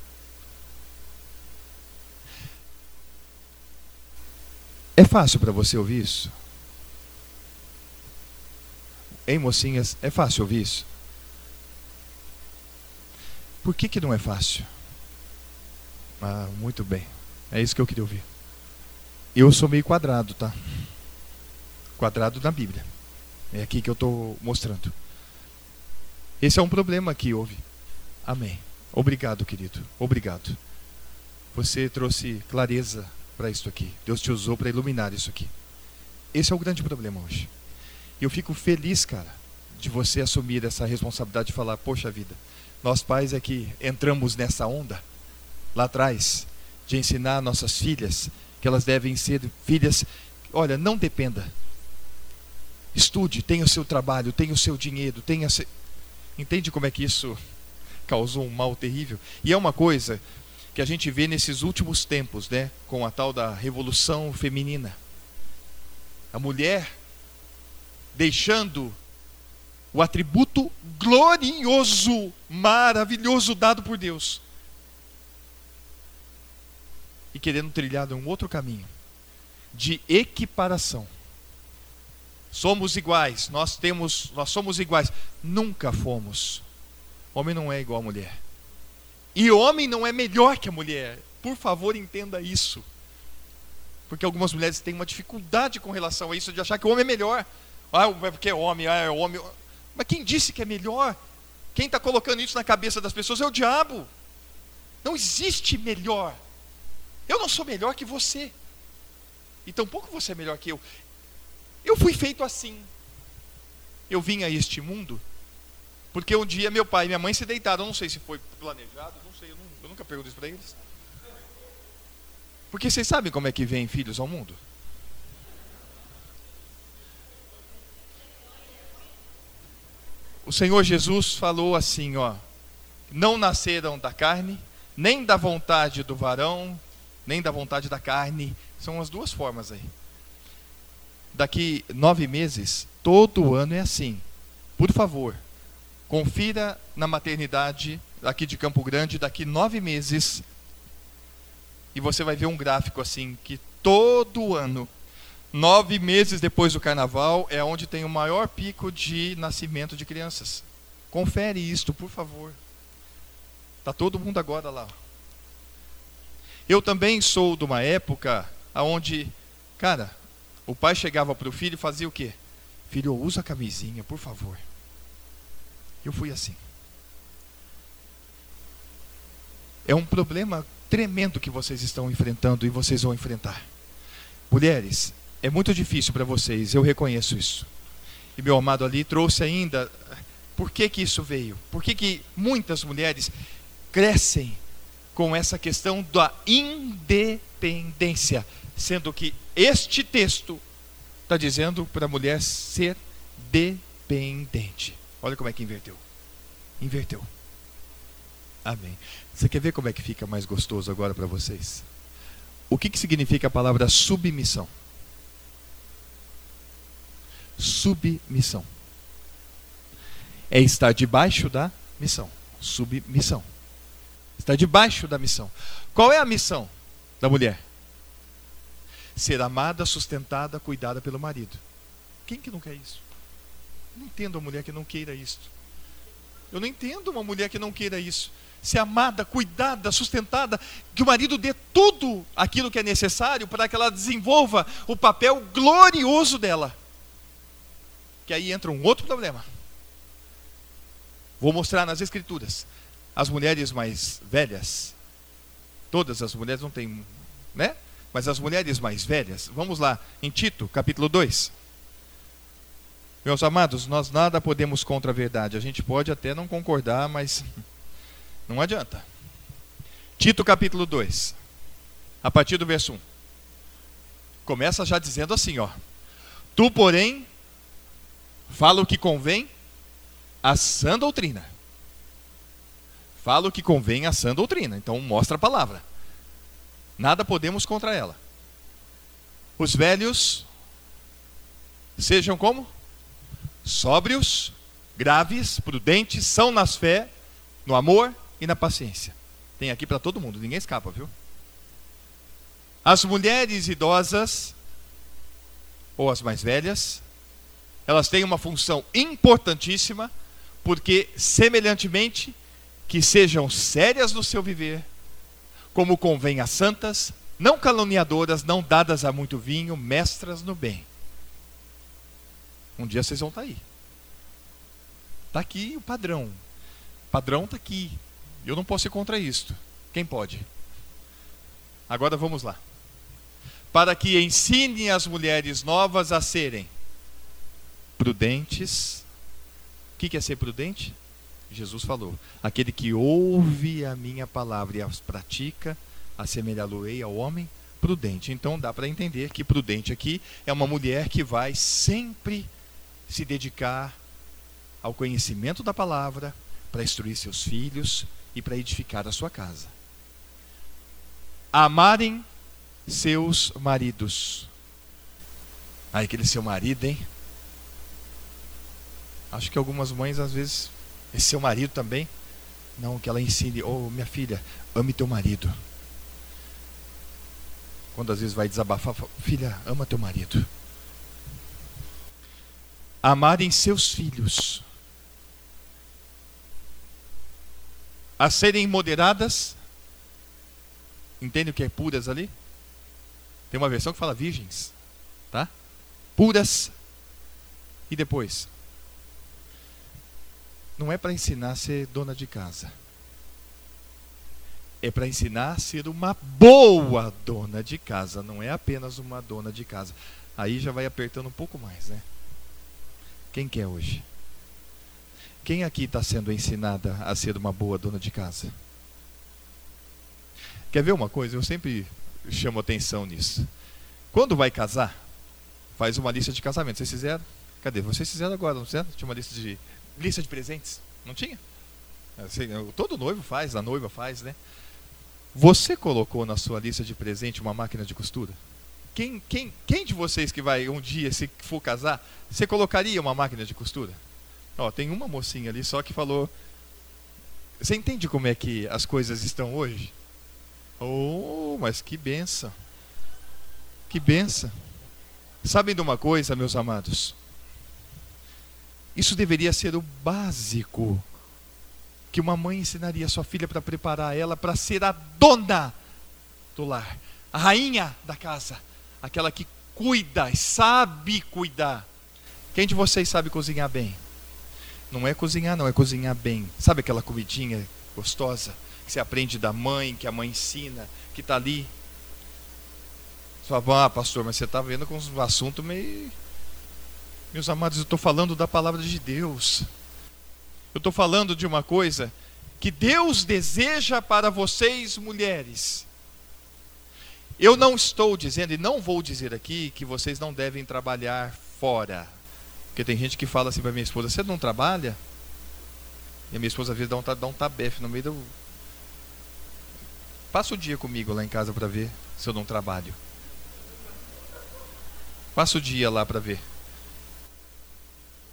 A: É fácil para você ouvir isso? Hein, mocinhas? É fácil ouvir isso? Por que, que não é fácil? Ah, muito bem. É isso que eu queria ouvir. Eu sou meio quadrado, tá? Quadrado na Bíblia. É aqui que eu estou mostrando. Esse é um problema que houve. Amém. Obrigado, querido. Obrigado. Você trouxe clareza para isso aqui. Deus te usou para iluminar isso aqui. Esse é o grande problema hoje. Eu fico feliz, cara, de você assumir essa responsabilidade de falar: Poxa vida, nós pais é que entramos nessa onda lá atrás de ensinar nossas filhas que elas devem ser filhas. Olha, não dependa. Estude, tenha o seu trabalho, tenha o seu dinheiro, tenha. Se... Entende como é que isso causou um mal terrível? E é uma coisa que a gente vê nesses últimos tempos, né, com a tal da revolução feminina. A mulher deixando o atributo glorioso, maravilhoso dado por Deus e querendo trilhar um outro caminho de equiparação. Somos iguais, nós temos, nós somos iguais, nunca fomos. Homem não é igual a mulher. E homem não é melhor que a mulher. Por favor, entenda isso. Porque algumas mulheres têm uma dificuldade com relação a isso de achar que o homem é melhor. Ah, é porque é homem, ah, é homem. Mas quem disse que é melhor? Quem está colocando isso na cabeça das pessoas é o diabo. Não existe melhor. Eu não sou melhor que você. E tampouco você é melhor que eu. Eu fui feito assim. Eu vim a este mundo porque um dia meu pai e minha mãe se deitaram. Eu não sei se foi planejado, não sei, eu, não, eu nunca pergunto isso para eles. Porque vocês sabem como é que vem filhos ao mundo? O Senhor Jesus falou assim, ó: Não nasceram da carne, nem da vontade do varão, nem da vontade da carne. São as duas formas aí. Daqui nove meses, todo ano é assim. Por favor, confira na maternidade aqui de Campo Grande daqui nove meses e você vai ver um gráfico assim que todo ano, nove meses depois do Carnaval, é onde tem o maior pico de nascimento de crianças. Confere isto, por favor. Tá todo mundo agora lá. Eu também sou de uma época onde, cara, o pai chegava para o filho e fazia o quê? Filho, usa a camisinha, por favor. Eu fui assim. É um problema tremendo que vocês estão enfrentando e vocês vão enfrentar. Mulheres, é muito difícil para vocês, eu reconheço isso. E meu amado ali trouxe ainda por que, que isso veio? Por que, que muitas mulheres crescem com essa questão da independência, sendo que este texto está dizendo para a mulher ser dependente. Olha como é que inverteu. Inverteu. Amém. Você quer ver como é que fica mais gostoso agora para vocês? O que, que significa a palavra submissão? Submissão. É estar debaixo da missão. Submissão. Está debaixo da missão. Qual é a missão da mulher? Ser amada, sustentada, cuidada pelo marido. Quem que não quer isso? Não entendo uma mulher que não queira isso. Eu não entendo uma mulher que não queira isso. ser amada, cuidada, sustentada, que o marido dê tudo aquilo que é necessário para que ela desenvolva o papel glorioso dela. Que aí entra um outro problema. Vou mostrar nas escrituras. As mulheres mais velhas, todas as mulheres não têm, né? Mas as mulheres mais velhas, vamos lá, em Tito, capítulo 2. Meus amados, nós nada podemos contra a verdade. A gente pode até não concordar, mas <laughs> não adianta. Tito capítulo 2, a partir do verso 1. Começa já dizendo assim, ó: Tu, porém, fala o que convém à sã doutrina. Fala o que convém à sã doutrina. Então mostra a palavra. Nada podemos contra ela. Os velhos sejam como? Sóbrios, graves, prudentes, são nas fé, no amor e na paciência. Tem aqui para todo mundo, ninguém escapa, viu? As mulheres idosas, ou as mais velhas, elas têm uma função importantíssima, porque, semelhantemente, que sejam sérias no seu viver, como convém a santas, não caluniadoras, não dadas a muito vinho, mestras no bem. Um dia vocês vão estar tá aí. Está aqui o padrão. O padrão está aqui. Eu não posso ir contra isto. Quem pode? Agora vamos lá. Para que ensine as mulheres novas a serem prudentes. O que é ser prudente? Jesus falou: aquele que ouve a minha palavra e as pratica, assemelhá-lo-ei ao homem prudente. Então dá para entender que prudente aqui é uma mulher que vai sempre se dedicar ao conhecimento da palavra para instruir seus filhos e para edificar a sua casa. Amarem seus maridos. Aí aquele seu marido, hein? Acho que algumas mães às vezes esse seu marido também, não que ela ensine, oh minha filha, ame teu marido. Quando às vezes vai desabafar, filha, ama teu marido. Amarem seus filhos. A serem moderadas. Entende o que é puras ali? Tem uma versão que fala virgens, tá? Puras. E depois? Não é para ensinar a ser dona de casa. É para ensinar a ser uma boa dona de casa, não é apenas uma dona de casa. Aí já vai apertando um pouco mais, né? Quem quer hoje? Quem aqui está sendo ensinada a ser uma boa dona de casa? Quer ver uma coisa? Eu sempre chamo atenção nisso. Quando vai casar, faz uma lista de casamento. Vocês fizeram? Cadê? Vocês fizeram agora, não fizeram? Tinha uma lista de lista de presentes? Não tinha? Assim, todo noivo faz, a noiva faz, né? Você colocou na sua lista de presente uma máquina de costura? Quem, quem, quem de vocês que vai um dia, se for casar, você colocaria uma máquina de costura? Ó, tem uma mocinha ali só que falou. Você entende como é que as coisas estão hoje? Oh, mas que benção. Que benção. Sabem de uma coisa, meus amados? Isso deveria ser o básico que uma mãe ensinaria a sua filha para preparar ela para ser a dona do lar, a rainha da casa aquela que cuida e sabe cuidar. Quem de vocês sabe cozinhar bem? Não é cozinhar, não, é cozinhar bem. Sabe aquela comidinha gostosa que você aprende da mãe, que a mãe ensina, que está ali? Você fala, ah, pastor, mas você está vendo com um assunto meio. Meus amados, eu estou falando da palavra de Deus. Eu estou falando de uma coisa que Deus deseja para vocês, mulheres. Eu não estou dizendo e não vou dizer aqui que vocês não devem trabalhar fora. Porque tem gente que fala assim para minha esposa: Você não trabalha? E a minha esposa às vezes dá um, dá um tabefe no meio do. Passa o dia comigo lá em casa para ver se eu não trabalho. Passa o dia lá para ver.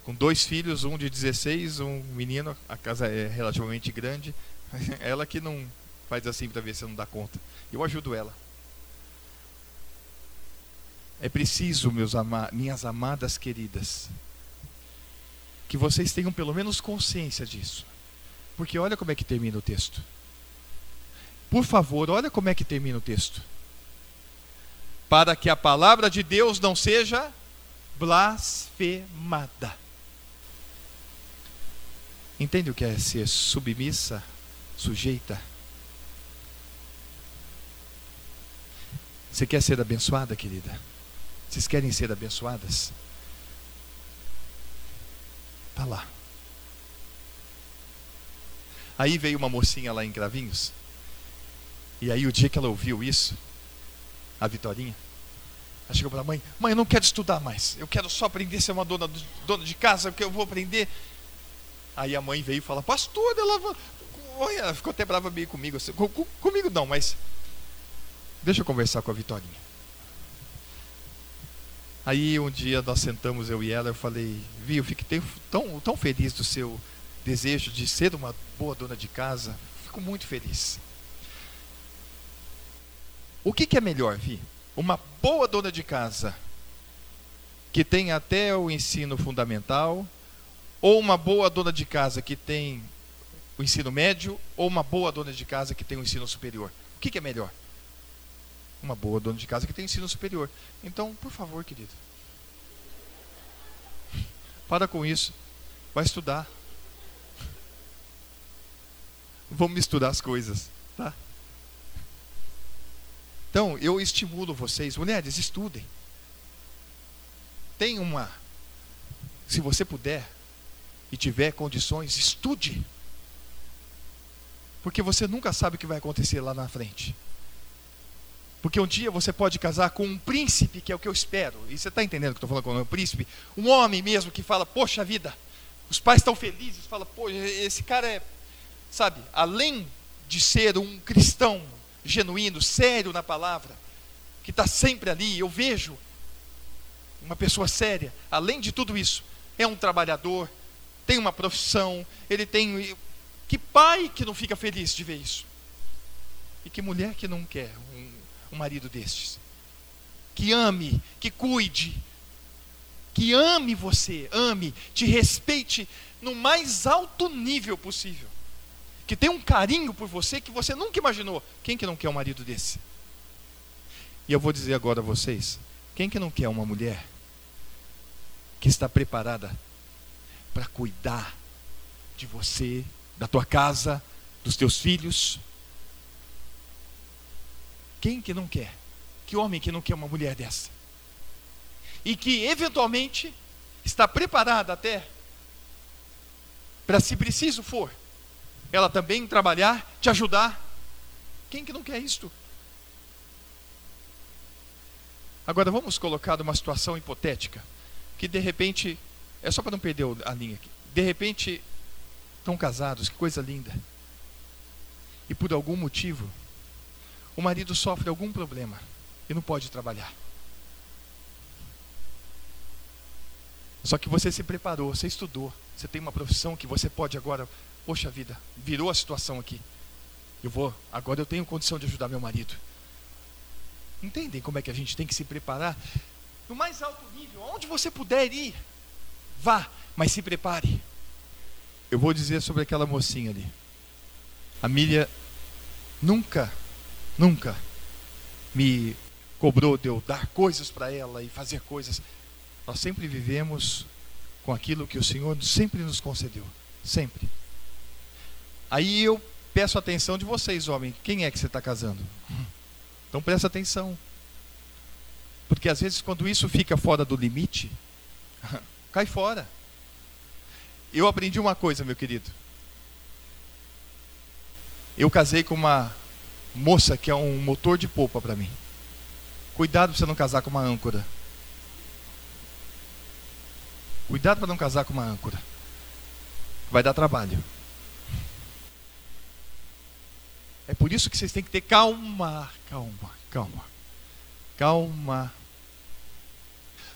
A: Com dois filhos, um de 16, um menino, a casa é relativamente grande. <laughs> Ela que não faz assim para ver se não dá conta. Eu ajudo ela. É preciso, meus ama minhas amadas queridas, que vocês tenham pelo menos consciência disso. Porque olha como é que termina o texto. por favor, olha como é que termina o texto. Para que a palavra de Deus não seja blasfemada. Entende o que é ser submissa, sujeita? Você quer ser abençoada, querida? Vocês querem ser abençoadas? Tá lá. Aí veio uma mocinha lá em Gravinhos. E aí o dia que ela ouviu isso, a Vitorinha, ela chegou para a mãe, mãe, eu não quero estudar mais. Eu quero só aprender a ser uma dona, dona de casa, porque eu vou aprender. Aí a mãe veio e fala, pastor, ela, ficou até brava meio comigo. Assim, com, com, comigo não, mas deixa eu conversar com a Vitorinha. Aí um dia nós sentamos, eu e ela, eu falei, Vi, eu fico tão, tão feliz do seu desejo de ser uma boa dona de casa. Fico muito feliz. O que, que é melhor, Vi? Uma boa dona de casa que tem até o ensino fundamental, ou uma boa dona de casa que tem o ensino médio, ou uma boa dona de casa que tem o ensino superior? O que, que é melhor? uma boa dona de casa que tem ensino superior. Então, por favor, querido, <laughs> para com isso. Vai estudar. <laughs> Vamos misturar as coisas, tá? Então, eu estimulo vocês, mulheres, estudem. Tem uma, se você puder e tiver condições, estude. Porque você nunca sabe o que vai acontecer lá na frente. Porque um dia você pode casar com um príncipe, que é o que eu espero. E você está entendendo o que estou falando com um príncipe? Um homem mesmo que fala, poxa vida, os pais estão felizes, fala, pô, esse cara é, sabe, além de ser um cristão genuíno, sério na palavra, que está sempre ali, eu vejo uma pessoa séria, além de tudo isso, é um trabalhador, tem uma profissão, ele tem. Que pai que não fica feliz de ver isso? E que mulher que não quer um um marido destes. Que ame, que cuide, que ame você, ame, te respeite no mais alto nível possível. Que tenha um carinho por você que você nunca imaginou. Quem que não quer um marido desse? E eu vou dizer agora a vocês: quem que não quer uma mulher que está preparada para cuidar de você, da tua casa, dos teus filhos? Quem que não quer? Que homem que não quer uma mulher dessa? E que eventualmente está preparada até para se preciso for, ela também trabalhar, te ajudar. Quem que não quer isto? Agora vamos colocar uma situação hipotética que de repente é só para não perder a linha aqui. De repente estão casados, que coisa linda. E por algum motivo o marido sofre algum problema e não pode trabalhar. Só que você se preparou, você estudou, você tem uma profissão que você pode agora, poxa vida, virou a situação aqui. Eu vou, agora eu tenho condição de ajudar meu marido. Entendem como é que a gente tem que se preparar? No mais alto nível, onde você puder ir, vá, mas se prepare. Eu vou dizer sobre aquela mocinha ali. A Milha nunca nunca me cobrou de eu dar coisas para ela e fazer coisas. Nós sempre vivemos com aquilo que o Senhor sempre nos concedeu. Sempre. Aí eu peço atenção de vocês, homem. Quem é que você está casando? Então presta atenção. Porque às vezes quando isso fica fora do limite, <laughs> cai fora. Eu aprendi uma coisa, meu querido. Eu casei com uma moça que é um motor de polpa para mim. Cuidado para você não casar com uma âncora. Cuidado para não casar com uma âncora. Vai dar trabalho. É por isso que vocês têm que ter calma, calma, calma. Calma.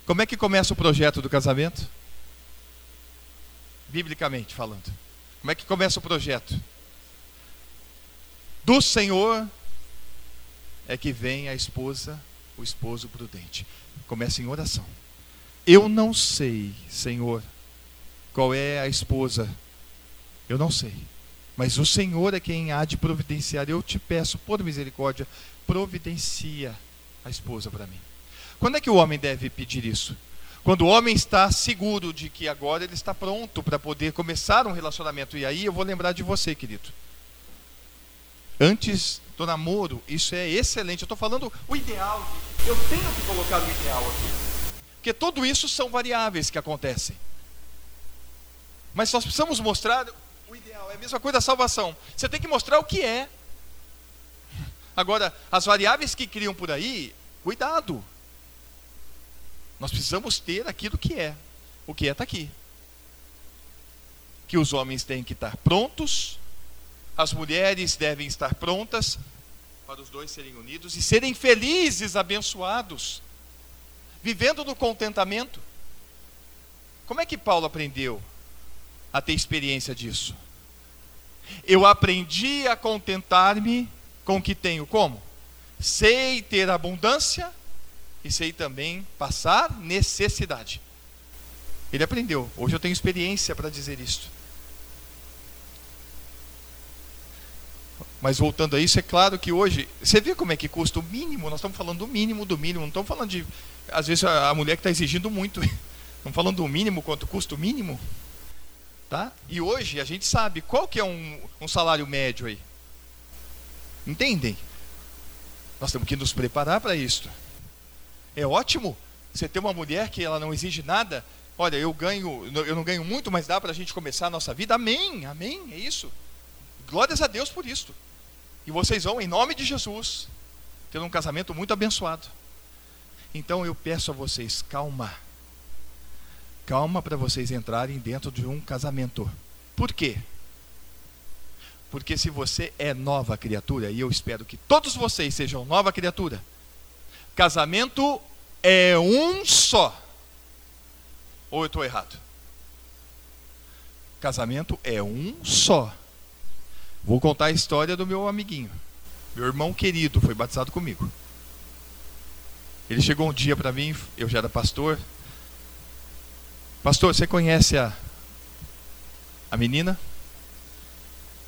A: Como é que começa o projeto do casamento? Biblicamente falando. Como é que começa o projeto? do Senhor é que vem a esposa, o esposo prudente. Começa em oração. Eu não sei, Senhor, qual é a esposa. Eu não sei. Mas o Senhor é quem há de providenciar. Eu te peço, por misericórdia, providencia a esposa para mim. Quando é que o homem deve pedir isso? Quando o homem está seguro de que agora ele está pronto para poder começar um relacionamento. E aí eu vou lembrar de você, querido. Antes do namoro, isso é excelente. Eu estou falando o ideal. Eu tenho que colocar o ideal aqui. Porque tudo isso são variáveis que acontecem. Mas nós precisamos mostrar o ideal. É a mesma coisa da salvação. Você tem que mostrar o que é. Agora, as variáveis que criam por aí, cuidado. Nós precisamos ter aquilo que é. O que é está aqui. Que os homens têm que estar prontos, as mulheres devem estar prontas para os dois serem unidos e serem felizes, abençoados, vivendo no contentamento. Como é que Paulo aprendeu a ter experiência disso? Eu aprendi a contentar-me com o que tenho como? Sei ter abundância e sei também passar necessidade. Ele aprendeu. Hoje eu tenho experiência para dizer isso. Mas voltando a isso, é claro que hoje, você vê como é que custa o mínimo, nós estamos falando do mínimo do mínimo, não estamos falando de, às vezes, a mulher que está exigindo muito. <laughs> Estamos falando do mínimo, quanto custa o mínimo. Tá? E hoje a gente sabe qual que é um, um salário médio aí. Entendem? Nós temos que nos preparar para isso. É ótimo você ter uma mulher que ela não exige nada. Olha, eu ganho, eu não ganho muito, mas dá para a gente começar a nossa vida. Amém, amém, é isso. Glórias a Deus por isso. E vocês vão, em nome de Jesus, ter um casamento muito abençoado. Então eu peço a vocês, calma. Calma para vocês entrarem dentro de um casamento. Por quê? Porque se você é nova criatura, e eu espero que todos vocês sejam nova criatura, casamento é um só. Ou eu estou errado? Casamento é um só. Vou contar a história do meu amiguinho. Meu irmão querido foi batizado comigo. Ele chegou um dia para mim, eu já era pastor, Pastor, você conhece a, a menina?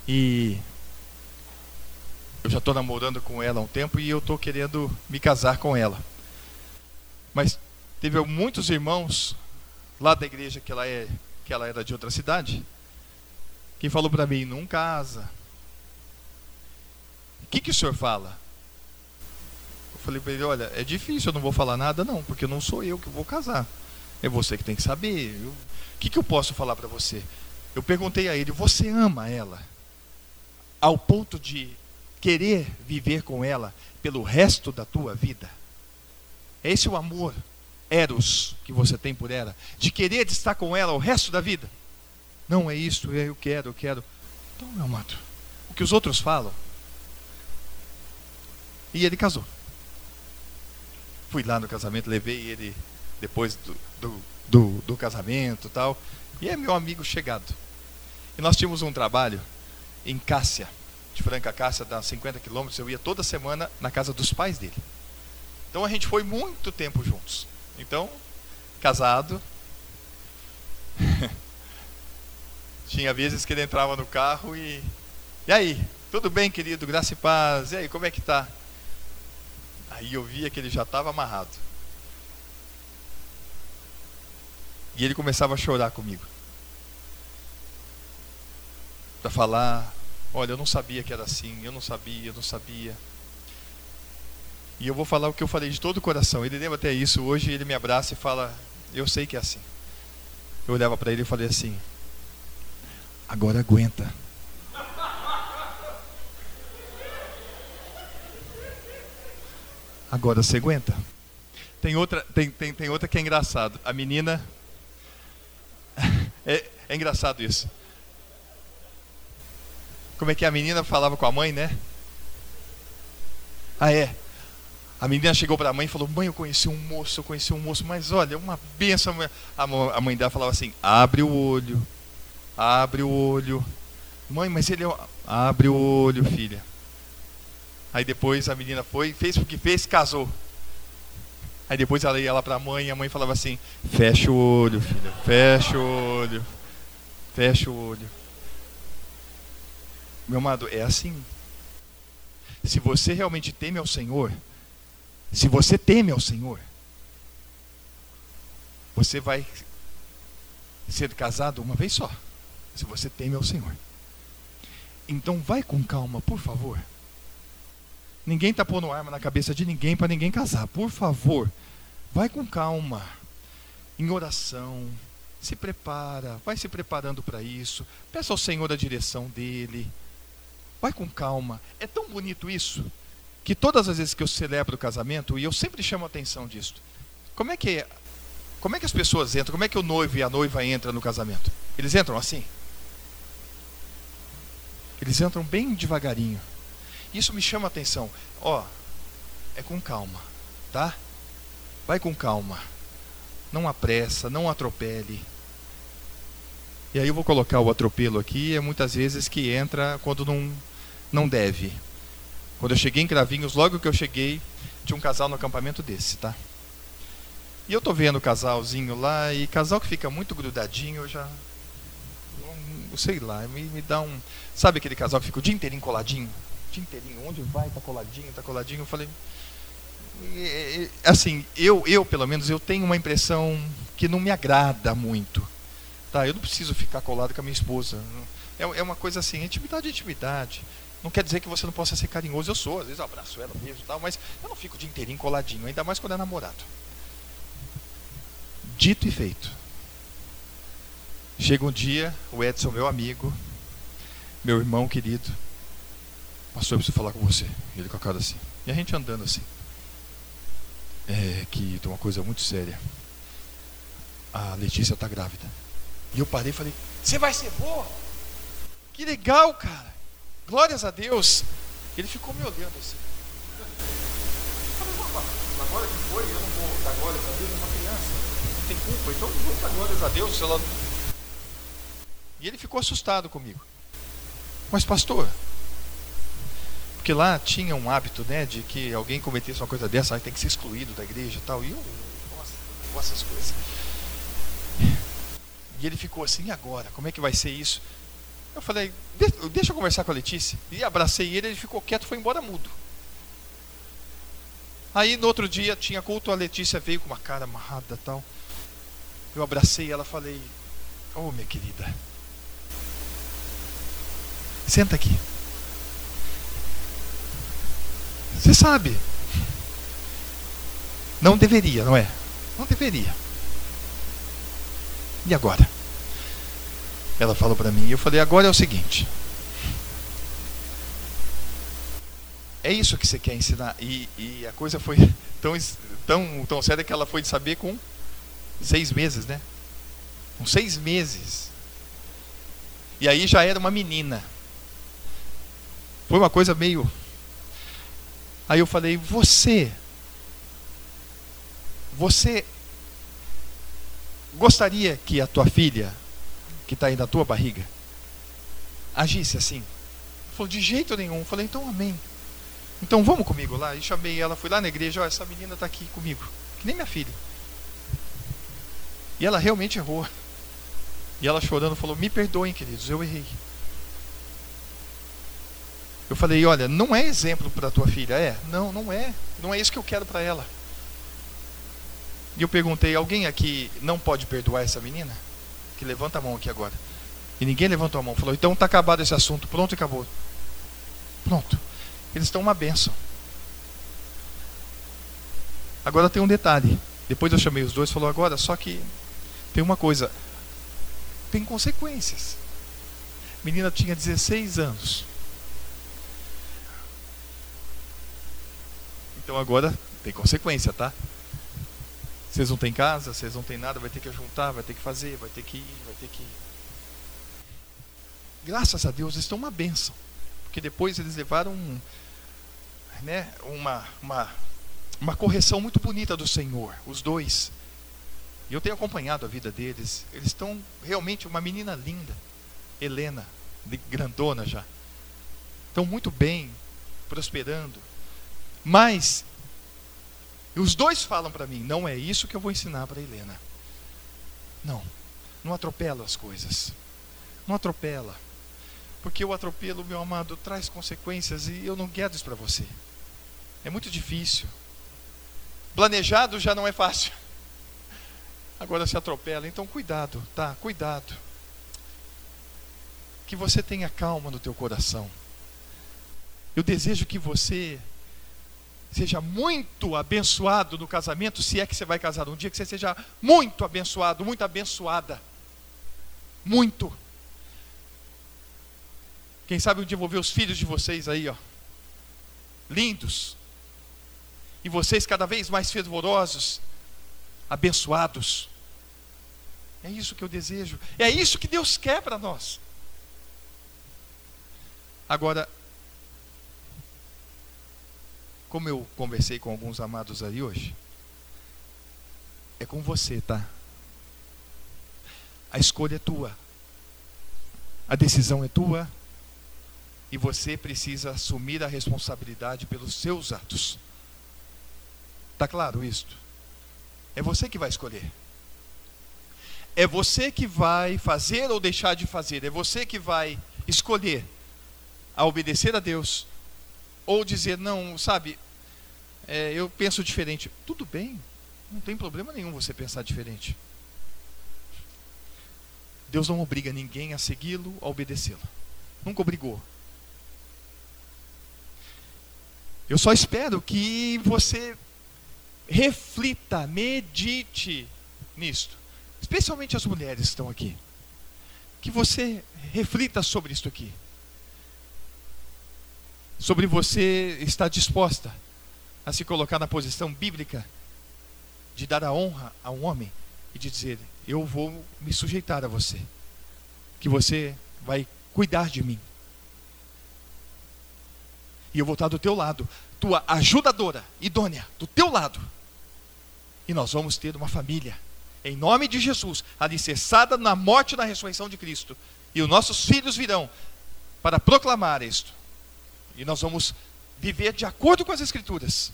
A: E eu já estou namorando com ela há um tempo e eu estou querendo me casar com ela. Mas teve muitos irmãos lá da igreja que ela, é, que ela era de outra cidade, que falou para mim, não casa. O que, que o senhor fala? Eu falei para ele, olha, é difícil, eu não vou falar nada não, porque não sou eu que vou casar. É você que tem que saber. O que, que eu posso falar para você? Eu perguntei a ele: Você ama ela? Ao ponto de querer viver com ela pelo resto da tua vida? É esse o amor, Eros, que você tem por ela? De querer estar com ela o resto da vida? Não é isso, é eu quero, eu quero. Então, meu amado, o que os outros falam. E ele casou. Fui lá no casamento, levei ele depois do, do, do, do casamento tal. E é meu amigo chegado. E nós tínhamos um trabalho em Cássia, de Franca Cássia, dá 50 quilômetros. Eu ia toda semana na casa dos pais dele. Então a gente foi muito tempo juntos. Então, casado. <laughs> Tinha vezes que ele entrava no carro e. E aí? Tudo bem, querido? Graça e paz. E aí, como é que tá? Aí eu via que ele já estava amarrado. E ele começava a chorar comigo. Para falar: Olha, eu não sabia que era assim, eu não sabia, eu não sabia. E eu vou falar o que eu falei de todo o coração. Ele lembra até isso. Hoje ele me abraça e fala: Eu sei que é assim. Eu olhava para ele e falei assim: Agora aguenta. <laughs> Agora você aguenta. Tem outra, tem, tem, tem outra que é engraçado. A menina <laughs> é, é engraçado isso. Como é que a menina falava com a mãe, né? Ah, é. A menina chegou para a mãe e falou: Mãe, eu conheci um moço, eu conheci um moço, mas olha, uma benção. A mãe dela falava assim: Abre o olho, abre o olho. Mãe, mas ele é. Abre o olho, filha. Aí depois a menina foi, fez o que fez, casou. Aí depois ela ia lá para a mãe e a mãe falava assim: fecha o olho, filha, fecha o olho, fecha o olho. Meu amado, é assim. Se você realmente teme ao Senhor, se você teme ao Senhor, você vai ser casado uma vez só. Se você teme ao Senhor. Então vai com calma, por favor. Ninguém está pondo arma na cabeça de ninguém para ninguém casar. Por favor, vai com calma. Em oração, se prepara, vai se preparando para isso. Peça ao Senhor a direção dele. Vai com calma. É tão bonito isso que todas as vezes que eu celebro o casamento, e eu sempre chamo a atenção disso. Como é que como é que as pessoas entram? Como é que o noivo e a noiva entram no casamento? Eles entram assim? Eles entram bem devagarinho. Isso me chama a atenção. Ó, é com calma, tá? Vai com calma. Não apressa, não atropele. E aí eu vou colocar o atropelo aqui, é muitas vezes que entra quando não, não deve. Quando eu cheguei em Cravinhos, logo que eu cheguei, tinha um casal no acampamento desse, tá? E eu tô vendo o casalzinho lá, e casal que fica muito grudadinho, eu já. Sei lá, me, me dá um. Sabe aquele casal que fica o dia inteirinho coladinho? O dia inteirinho, onde vai, tá coladinho, tá coladinho. Eu falei. Assim, eu, eu pelo menos, eu tenho uma impressão que não me agrada muito. Tá, eu não preciso ficar colado com a minha esposa. É, é uma coisa assim, intimidade intimidade. Não quer dizer que você não possa ser carinhoso. Eu sou, às vezes abraço ela mesmo tal, mas eu não fico o dia inteirinho coladinho, ainda mais quando é namorado. Dito e feito. Chega um dia, o Edson, meu amigo, meu irmão querido, pastor, eu preciso falar com você. Ele com a cara assim. E a gente andando assim. É que uma coisa muito séria. A Letícia está grávida. E eu parei e falei: Você vai ser boa? Que legal, cara. Glórias a Deus. Ele ficou me olhando assim. Eu agora que foi, eu não vou dar glórias a Deus, é uma criança tem culpa, então vou dar glórias a Deus. Ela... E ele ficou assustado comigo. Mas, pastor, porque lá tinha um hábito, né, de que alguém cometesse uma coisa dessa, aí tem que ser excluído da igreja e tal. E eu, nossa, eu gosto dessas coisas. E ele ficou assim, e agora? Como é que vai ser isso? Eu falei, deixa eu conversar com a Letícia. E abracei ele, ele ficou quieto, foi embora mudo. Aí no outro dia tinha culto, a Letícia veio com uma cara amarrada tal. Eu abracei ela falei: Oh, minha querida, senta aqui. Você sabe, não deveria, não é? Não deveria. E agora? Ela falou para mim, e eu falei: agora é o seguinte. É isso que você quer ensinar. E, e a coisa foi <laughs> tão, tão, tão séria que ela foi saber com Seis meses, né? Com seis meses. E aí já era uma menina. Foi uma coisa meio. Aí eu falei: Você. Você gostaria que a tua filha, que está aí na tua barriga, agisse assim? Falou: De jeito nenhum. Falei: Então, amém. Então vamos comigo lá. E chamei ela, fui lá na igreja: Olha, essa menina está aqui comigo. Que nem minha filha. E ela realmente errou. E ela chorando falou: Me perdoem, queridos, eu errei. Eu falei: Olha, não é exemplo para tua filha, é? Não, não é. Não é isso que eu quero para ela. E eu perguntei: Alguém aqui não pode perdoar essa menina? Levanta a mão aqui agora. E ninguém levantou a mão. Falou: Então está acabado esse assunto. Pronto, acabou. Pronto. Eles estão uma benção. Agora tem um detalhe. Depois eu chamei os dois falou: Agora, só que tem uma coisa, tem consequências. A menina tinha 16 anos. Então agora tem consequência, tá? Vocês não têm casa, vocês não têm nada, vai ter que juntar, vai ter que fazer, vai ter que ir, vai ter que ir. Graças a Deus, estão uma benção. Porque depois eles levaram né, uma, uma, uma correção muito bonita do Senhor, os dois. E eu tenho acompanhado a vida deles. Eles estão realmente uma menina linda, Helena, grandona já. Estão muito bem, prosperando. Mas os dois falam para mim, não é isso que eu vou ensinar para Helena. Não, não atropela as coisas. Não atropela. Porque o atropelo, meu amado, traz consequências e eu não quero isso para você. É muito difícil. Planejado já não é fácil. <laughs> Agora se atropela. Então cuidado, tá? Cuidado. Que você tenha calma no teu coração. Eu desejo que você seja muito abençoado no casamento, se é que você vai casar um dia, que você seja muito abençoado, muito abençoada. Muito. Quem sabe um dia eu vou ver os filhos de vocês aí, ó. Lindos. E vocês cada vez mais fervorosos, abençoados. É isso que eu desejo. É isso que Deus quer para nós. Agora, como eu conversei com alguns amados aí hoje, é com você, tá? A escolha é tua. A decisão é tua. E você precisa assumir a responsabilidade pelos seus atos. Tá claro isto? É você que vai escolher. É você que vai fazer ou deixar de fazer. É você que vai escolher a obedecer a Deus ou dizer, não, sabe, é, eu penso diferente. Tudo bem, não tem problema nenhum você pensar diferente. Deus não obriga ninguém a segui-lo, a obedecê-lo. Nunca obrigou. Eu só espero que você reflita, medite nisto. Especialmente as mulheres que estão aqui. Que você reflita sobre isto aqui sobre você estar disposta a se colocar na posição bíblica de dar a honra a um homem e de dizer: Eu vou me sujeitar a você, que você vai cuidar de mim. E eu vou estar do teu lado, tua ajudadora, idônea, do teu lado. E nós vamos ter uma família, em nome de Jesus, alicerçada na morte e na ressurreição de Cristo. E os nossos filhos virão para proclamar isto. E nós vamos viver de acordo com as Escrituras.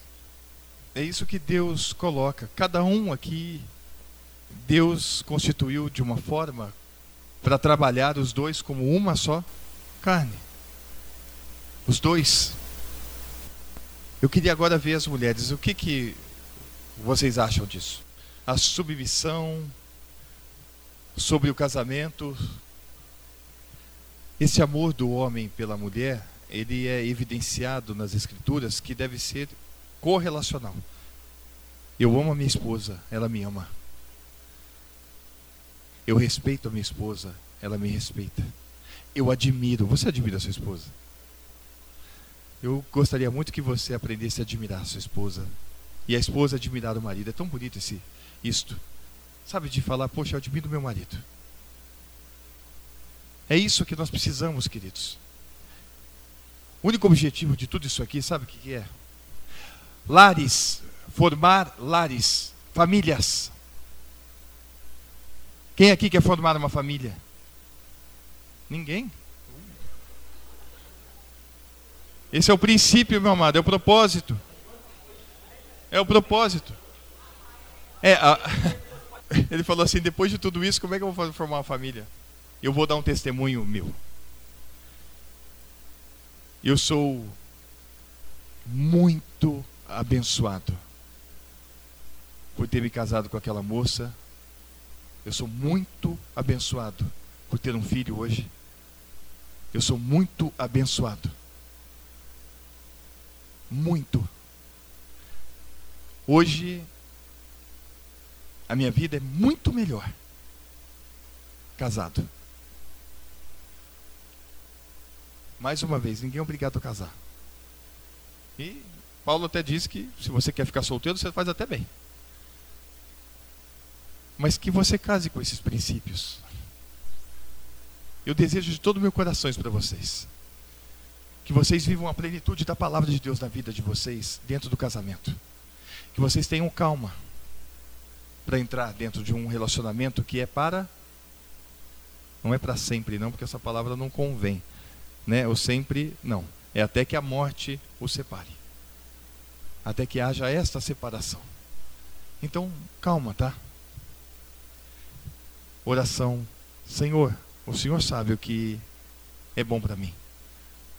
A: É isso que Deus coloca. Cada um aqui, Deus constituiu de uma forma para trabalhar os dois como uma só carne. Os dois. Eu queria agora ver as mulheres. O que, que vocês acham disso? A submissão sobre o casamento. Esse amor do homem pela mulher ele é evidenciado nas escrituras que deve ser correlacional. Eu amo a minha esposa, ela me ama. Eu respeito a minha esposa, ela me respeita. Eu admiro, você admira a sua esposa? Eu gostaria muito que você aprendesse a admirar a sua esposa. E a esposa admirar o marido. É tão bonito esse isto. Sabe de falar, poxa, eu admiro meu marido. É isso que nós precisamos, queridos. O único objetivo de tudo isso aqui, sabe o que é? Lares, formar lares, famílias. Quem aqui quer formar uma família? Ninguém. Esse é o princípio, meu amado, é o propósito. É o propósito. É, a... <laughs> ele falou assim: depois de tudo isso, como é que eu vou formar uma família? Eu vou dar um testemunho meu. Eu sou muito abençoado por ter me casado com aquela moça. Eu sou muito abençoado por ter um filho hoje. Eu sou muito abençoado. Muito. Hoje, a minha vida é muito melhor casado. Mais uma vez, ninguém é obrigado a casar. E Paulo até diz que se você quer ficar solteiro, você faz até bem. Mas que você case com esses princípios. Eu desejo de todo o meu coração isso para vocês. Que vocês vivam a plenitude da palavra de Deus na vida de vocês, dentro do casamento. Que vocês tenham calma para entrar dentro de um relacionamento que é para. Não é para sempre, não, porque essa palavra não convém né? Ou sempre não. É até que a morte o separe. Até que haja esta separação. Então, calma, tá? Oração. Senhor, o Senhor sabe o que é bom para mim.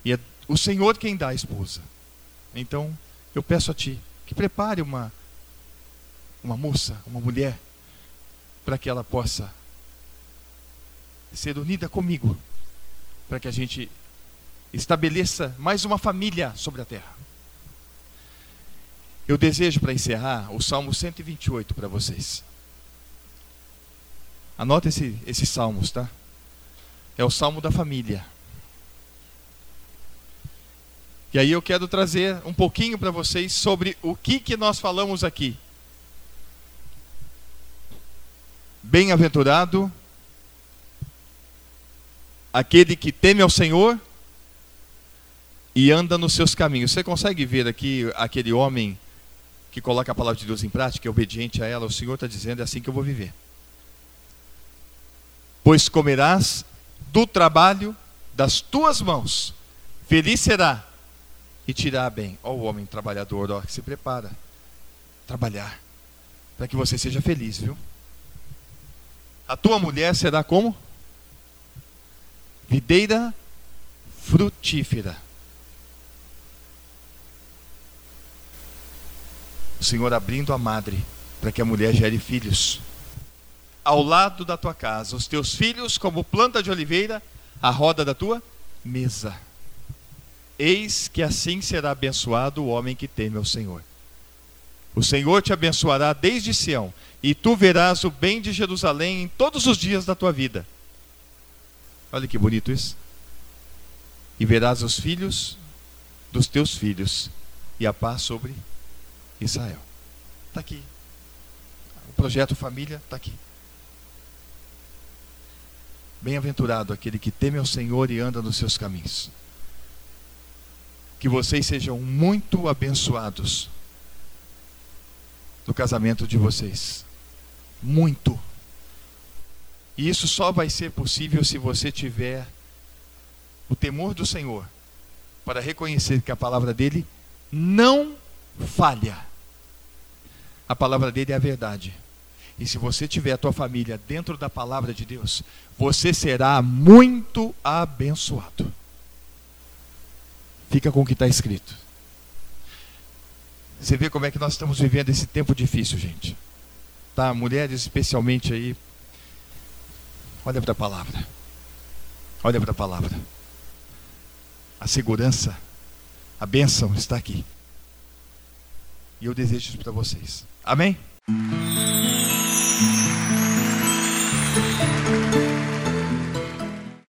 A: E é o Senhor quem dá a esposa. Então, eu peço a ti que prepare uma uma moça, uma mulher, para que ela possa ser unida comigo, para que a gente estabeleça mais uma família sobre a terra. Eu desejo, para encerrar, o Salmo 128 para vocês. Anota esse, esses salmos, tá? É o salmo da família. E aí eu quero trazer um pouquinho para vocês sobre o que, que nós falamos aqui. Bem-aventurado aquele que teme ao Senhor e anda nos seus caminhos. Você consegue ver aqui aquele homem que coloca a palavra de Deus em prática, é obediente a ela? O Senhor está dizendo: é assim que eu vou viver. Pois comerás do trabalho das tuas mãos, feliz será e te irá bem. Ó, o homem trabalhador, ó, que se prepara trabalhar para que você seja feliz, viu? A tua mulher será como? Videira frutífera. Senhor abrindo a madre para que a mulher gere filhos. Ao lado da tua casa, os teus filhos, como planta de oliveira, a roda da tua mesa. Eis que assim será abençoado o homem que teme ao Senhor. O Senhor te abençoará desde Sião, e tu verás o bem de Jerusalém em todos os dias da tua vida. Olha que bonito isso. E verás os filhos dos teus filhos, e a paz sobre Israel. Está aqui. O projeto Família está aqui. Bem-aventurado aquele que teme ao Senhor e anda nos seus caminhos. Que vocês sejam muito abençoados no casamento de vocês. Muito. E isso só vai ser possível se você tiver o temor do Senhor para reconhecer que a palavra dele não falha. A palavra dele é a verdade. E se você tiver a tua família dentro da palavra de Deus, você será muito abençoado. Fica com o que está escrito. Você vê como é que nós estamos vivendo esse tempo difícil, gente. Tá, mulheres especialmente aí. Olha para a palavra. Olha para a palavra. A segurança, a bênção está aqui. E eu desejo isso para vocês. Amém?